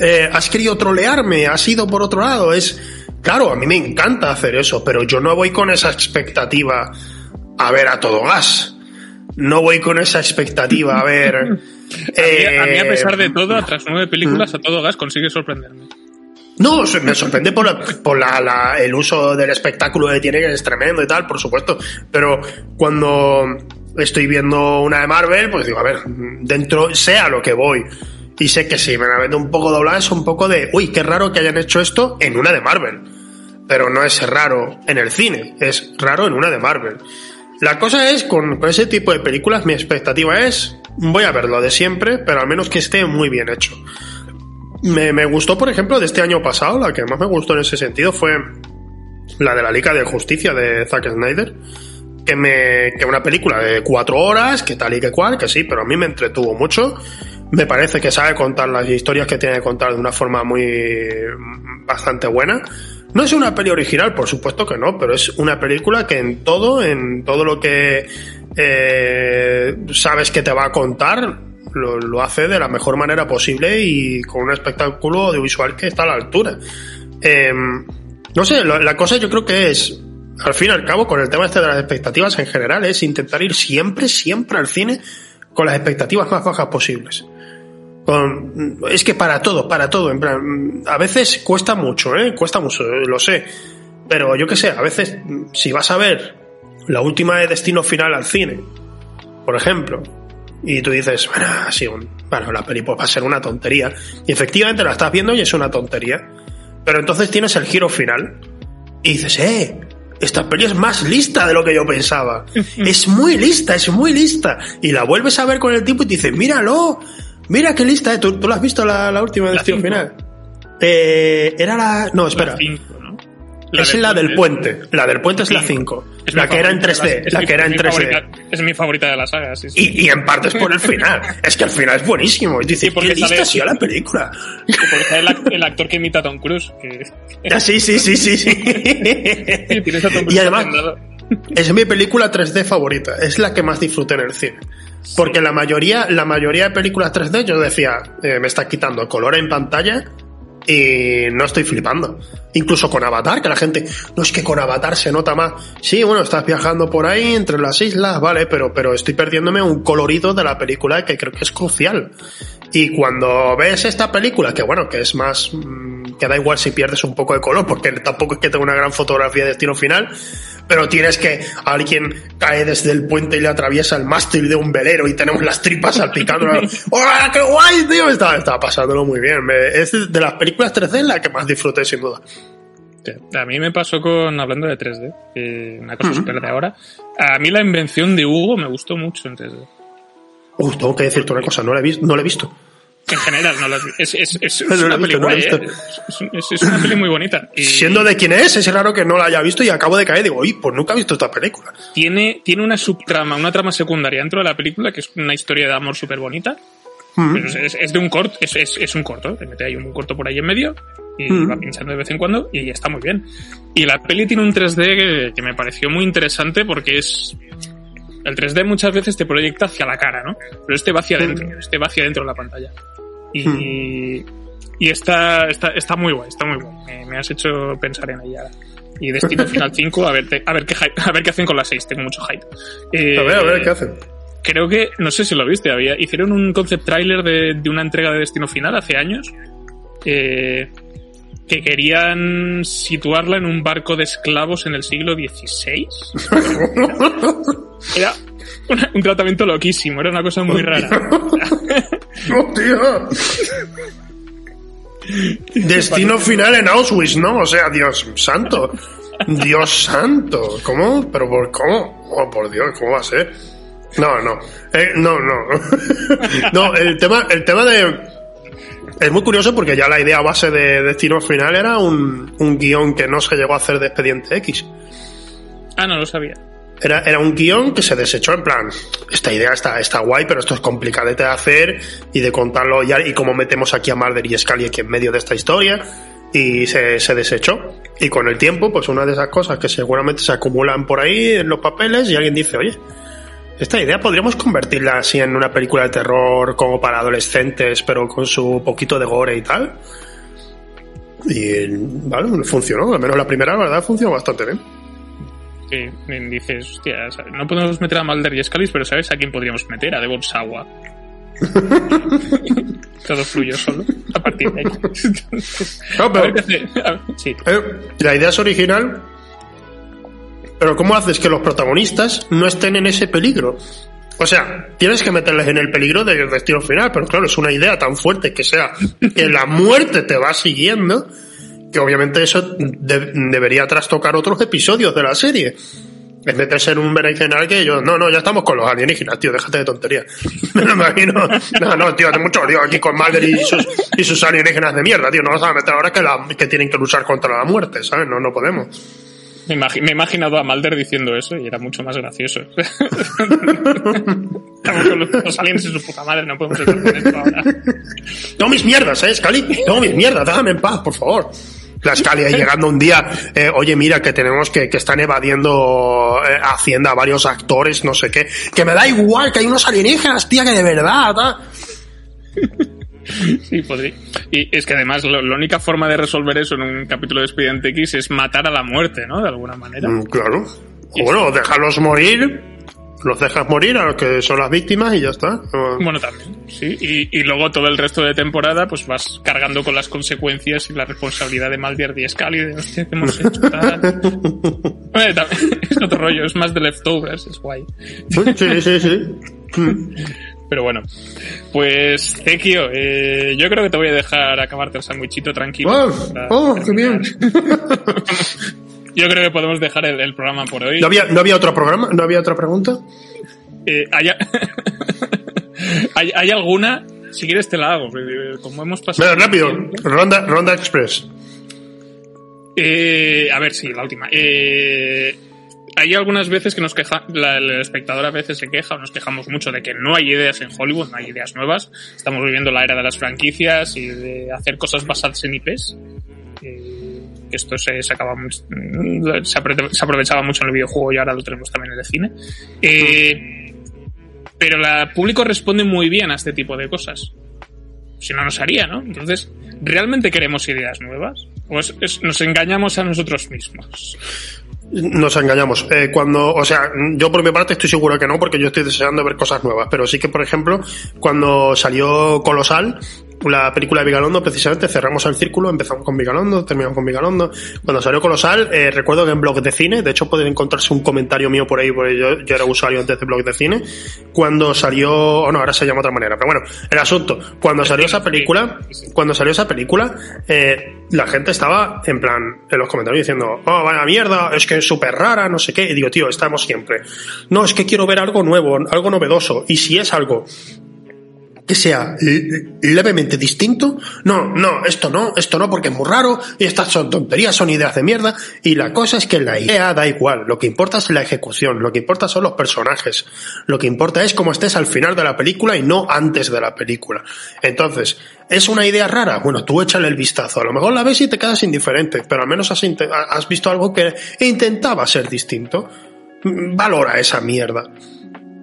Eh, has querido trolearme, has ido por otro lado, es, claro, a mí me encanta hacer eso, pero yo no voy con esa expectativa a ver a todo gas. No voy con esa expectativa a ver... A <laughs> mí, a mí, a eh, pesar de todo, tras nueve películas, a todo gas consigue sorprenderme. No, me sorprende por, la- por la- la- el uso del espectáculo que tiene, que es tremendo y tal, por supuesto. Pero cuando estoy viendo una de Marvel, pues digo, a ver, dentro, sea lo que voy. Y sé que si me la vendo un poco doblada es un poco de, uy, qué raro que hayan hecho esto en una de Marvel. Pero no es raro en el cine, es raro en una de Marvel. La cosa es, con, ese tipo de películas, mi expectativa es, voy a ver lo de siempre, pero al menos que esté muy bien hecho. Me, me gustó, por ejemplo, de este año pasado, la que más me gustó en ese sentido fue la de la Liga de Justicia de Zack Snyder. Que me, que una película de cuatro horas, que tal y que cual, que sí, pero a mí me entretuvo mucho. Me parece que sabe contar las historias que tiene que contar de una forma muy, bastante buena. No es una peli original, por supuesto que no, pero es una película que en todo, en todo lo que eh, sabes que te va a contar, lo, hace de la mejor manera posible y con un espectáculo audiovisual que está a la altura. Eh, no sé, la cosa yo creo que es, al fin y al cabo, con el tema este de las expectativas en general, es intentar ir siempre, siempre al cine con las expectativas más bajas posibles. Es que para todo, para todo, en plan, a veces cuesta mucho, ¿eh? Cuesta mucho, lo sé. Pero yo qué sé, a veces, si vas a ver la última de Destino Final al cine, por ejemplo, y tú dices, bueno, sí, un- bueno, la peli pues va a ser una tontería. Y efectivamente la estás viendo y es una tontería. Pero entonces tienes el giro final y dices, eh, esta peli es más lista de lo que yo pensaba. es muy lista, es muy lista. Y la vuelves a ver con el tipo y te dices, míralo, mira qué lista, eh. ¿Tú, tú la has visto la, la última La cinco. Final? Eh, era la... No, espera. La es la del puente. La del puente es la 5. Es La que era en favorita de 3D. las- es La mi- que era en mi 3D. favorita- Es mi favorita de la saga, sí, sí. Y, y en parte es por el final. Es que el final es buenísimo. Y dices, Sí, porque qué sale- la película. Porque sale el, ac- el actor que imita a Tom Cruise. Que... Ah, sí, sí, sí, sí, sí. <laughs> Y además, es mi película 3D favorita. Es la que más disfruté en el cine. Porque la mayoría, la mayoría de películas 3D yo decía, eh, me está quitando el color en pantalla y no estoy flipando. Incluso con Avatar, que la gente, no es que con Avatar se nota más. Sí, bueno, estás viajando por ahí entre las islas, vale, pero, pero estoy perdiéndome un colorido de la película que creo que es crucial. Y cuando ves esta película, que bueno, que es más, mm, que da igual si pierdes un poco de color, porque tampoco es que tenga una gran fotografía de destino final, pero tienes que alguien cae desde el puente y le atraviesa el mástil de un velero y tenemos las tripas salpicando. <laughs> ¡Hola, qué guay, tío! Estaba, estaba pasándolo muy bien. Me- es de las películas 3D la que más disfruté, sin duda. A mí me pasó con, hablando de 3D, eh, una cosa súper de ahora. A mí la invención de Hugo me gustó mucho en 3D. Uh, tengo que decirte una cosa, no la he visto. No la he visto. En general, no las vi. Es, es, es, <laughs> es No la he una visto, no. ¿eh? Es, una peli muy bonita. Y Siendo de quién es, es raro que no la haya visto y acabo de caer. Digo, uy, pues nunca he visto esta película. tiene, tiene una subtrama, una trama secundaria dentro de la película que es una historia de amor súper bonita. Mm. Pero es, es- es de un corto, es, es, es un corto, te mete ahí un corto por ahí en medio y Mm. va pinchando de vez en cuando y está muy bien. Y la peli tiene un 3D que, que me pareció muy interesante porque es... El 3D muchas veces te proyecta hacia la cara, ¿no? Pero este va hacia adentro, este va hacia adentro de la pantalla. Y, y está, está, está muy guay, está muy guay. Me, me has hecho pensar en ella. Y Destino <laughs> Final 5, a ver, te- a ver qué a ver qué hacen con las 6, tengo mucho hype. Eh, A ver, a ver qué hacen. Creo que, no sé si lo viste, había, hicieron un concept trailer de, de una entrega de Destino Final hace años. eh, que querían situarla en un barco de esclavos en el siglo XVI. <laughs> Era una- un tratamiento loquísimo, era una cosa muy rara. <laughs> ¡No, tío! Destino final en Auschwitz, ¿no? O sea, Dios santo. Dios santo. ¿Cómo? ¿Pero por cómo? Oh, por Dios, ¿cómo va a ser? No, no. Eh, no, no. <laughs> no, el tema, el tema de. Es muy curioso porque ya la idea base de Destino Final era un, un guion que no se llegó a hacer de Expediente X. Ah, no lo sabía. Era, era un guion que se desechó en plan, esta idea está, está guay, pero esto es complicadete de hacer y de contarlo ya, y cómo metemos aquí a Mulder y Scully aquí en medio de esta historia, y se, se desechó. Y con el tiempo, pues una de esas cosas que seguramente se acumulan por ahí en los papeles y alguien dice, oye, esta idea podríamos convertirla así en una película de terror como para adolescentes, pero con su poquito de gore y tal. Y, vale, funcionó, al menos la primera, la verdad, funcionó bastante bien. Sí, dices, hostia, ¿sabes? no podemos meter a Mulder y Scully, pero ¿sabes a quién podríamos meter? A Devon Sawa. <laughs> Todo fluyó solo a partir de ahí. No, pero- sí. Eh, la idea es original, pero ¿cómo haces que los protagonistas no estén en ese peligro? O sea, tienes que meterles en el peligro del destino final, pero claro, es una idea tan fuerte que sea que la muerte te va siguiendo, que obviamente eso de- debería trastocar otros episodios de la serie. En vez de ser un berenjenal que yo, no, no, ya estamos con los alienígenas, tío, déjate de tontería. <laughs> Me lo imagino. No, no, tío, hace mucho lío aquí con Mulder y sus, y sus alienígenas de mierda, tío. No vas a meter ahora que, la, que tienen que luchar contra la muerte, ¿sabes? No, no podemos. Me, imagi- me he imaginado a Mulder diciendo eso y era mucho más gracioso. <laughs> Los, los aliens y su puta madre, no podemos estar con esto ahora. Tengo mis mierdas, ¿eh, Scali? Tengo mis mierdas, déjame en paz, por favor. La Scali ahí llegando un día, eh, oye, mira, que tenemos que, que están evadiendo eh, Hacienda a varios actores, no sé qué. Que me da igual, que hay unos alienígenas, tía, que de verdad. Sí, podría. Y es que además lo- la única forma de resolver eso en un capítulo de Expediente X es matar a la muerte, ¿no? De alguna manera. Mm, Claro. O bueno, dejarlos morir, los dejas morir a los que son las víctimas y ya está. No- Bueno, también, sí. Y, y luego todo el resto de temporada, pues vas cargando con las consecuencias y la responsabilidad de Mulder y de hostia, ¿qué hemos hecho? Tal. <laughs> Bueno, también, <laughs> es otro rollo, es más de leftovers, es guay. Sí, sí, sí. <laughs> Pero bueno, pues, Zekio, eh, yo creo que te voy a dejar acabarte el sandwichito tranquilo. Oh, oh, qué bien. <laughs> Yo creo que podemos dejar el, el programa por hoy. ¿No había, ¿No había otro programa? ¿No había otra pregunta? Eh, ¿hay, <laughs> ¿hay, hay alguna? Si quieres te la hago, porque como hemos pasado... Venga, rápido. Ronda, Ronda Express. Eh, a ver, sí, la última. Eh, hay algunas veces que nos queja, la- el espectador a veces se queja o nos quejamos mucho de que no hay ideas en Hollywood, no hay ideas nuevas. Estamos viviendo la era de las franquicias y de hacer cosas basadas en IPs. Eh, esto se, se, apre- se aprovechaba mucho en el videojuego y ahora lo tenemos también en el cine. Eh, pero el público responde muy bien a este tipo de cosas. Si no nos haría, ¿no? Entonces, ¿realmente queremos ideas nuevas? ¿O nos engañamos a nosotros mismos? Nos engañamos. Eh, cuando, o sea, yo por mi parte estoy seguro que no, porque yo estoy deseando ver cosas nuevas. Pero sí que, por ejemplo, cuando salió Colosal, la película de Vigalondo, precisamente cerramos el círculo, empezamos con Vigalondo, terminamos con Vigalondo. Cuando salió Colosal, eh, recuerdo que en blog de cine, de hecho pueden encontrarse un comentario mío por ahí, porque yo, yo era usuario antes de blog de cine, cuando salió, o no, ahora se llama de otra manera, pero bueno, el asunto, cuando salió esa película, cuando salió esa película, eh, la gente estaba en plan, en los comentarios diciendo, oh, vaya mierda, es que es súper rara, no sé qué, y digo, tío, estamos siempre. No, es que quiero ver algo nuevo, algo novedoso, y si es algo que sea levemente distinto. No, no, esto no, esto no, porque es muy raro, y estas son tonterías, son ideas de mierda, y la cosa es que la idea da igual, lo que importa es la ejecución, lo que importa son los personajes, lo que importa es cómo estés al final de la película y no antes de la película. Entonces, ¿es una idea rara? Bueno, tú échale el vistazo, a lo mejor la ves y te quedas indiferente, pero al menos has, has visto algo que intentaba ser distinto. Valora esa mierda.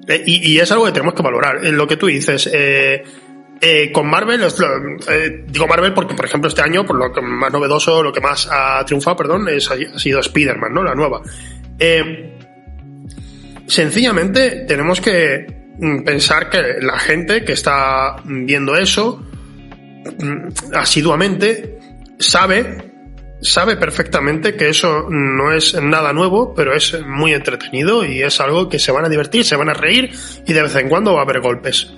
Eh, y, es algo que tenemos que valorar. lo que tú dices, eh, eh, con Marvel, digo Marvel porque, por ejemplo, este año, por lo que más novedoso, lo que más ha triunfado, perdón, es, ha sido Spider-Man, ¿no? La nueva. sencillamente tenemos que mm, pensar que la gente que está viendo eso mm, asiduamente sabe sabe perfectamente que eso no es nada nuevo, pero es muy entretenido y es algo que se van a divertir, se van a reír y de vez en cuando va a haber golpes.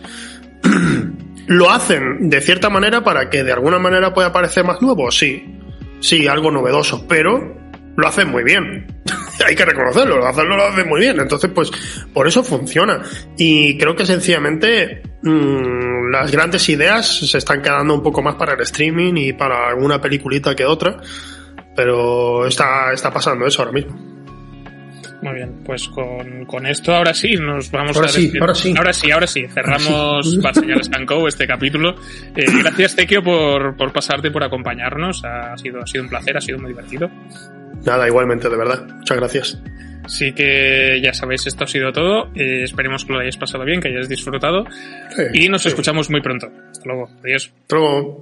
<clears throat> ¿Lo hacen de cierta manera para que de alguna manera pueda parecer más nuevo? Sí, sí, algo novedoso, pero lo hacen muy bien. <laughs> Hay que reconocerlo, lo hacen, lo hacen muy bien. Entonces, pues, por eso funciona. Y creo que sencillamente mmm, las grandes ideas se están quedando un poco más para el streaming y para alguna peliculita que otra. Pero está, está pasando eso ahora mismo. Muy bien, pues con, con esto ahora sí nos vamos ahora a sí, ahora sí. Ahora sí, ahora sí. Cerramos para señales Canco este capítulo. Eh, gracias, Tequio, por, por pasarte, por acompañarnos. Ha sido, ha sido un placer, ha sido muy divertido. Nada, igualmente, de verdad. Muchas gracias. Así que ya sabéis, esto ha sido todo. Eh, esperemos que lo hayáis pasado bien, que hayáis disfrutado. Sí, y nos sí. escuchamos muy pronto. Hasta luego. Adiós. Hasta luego.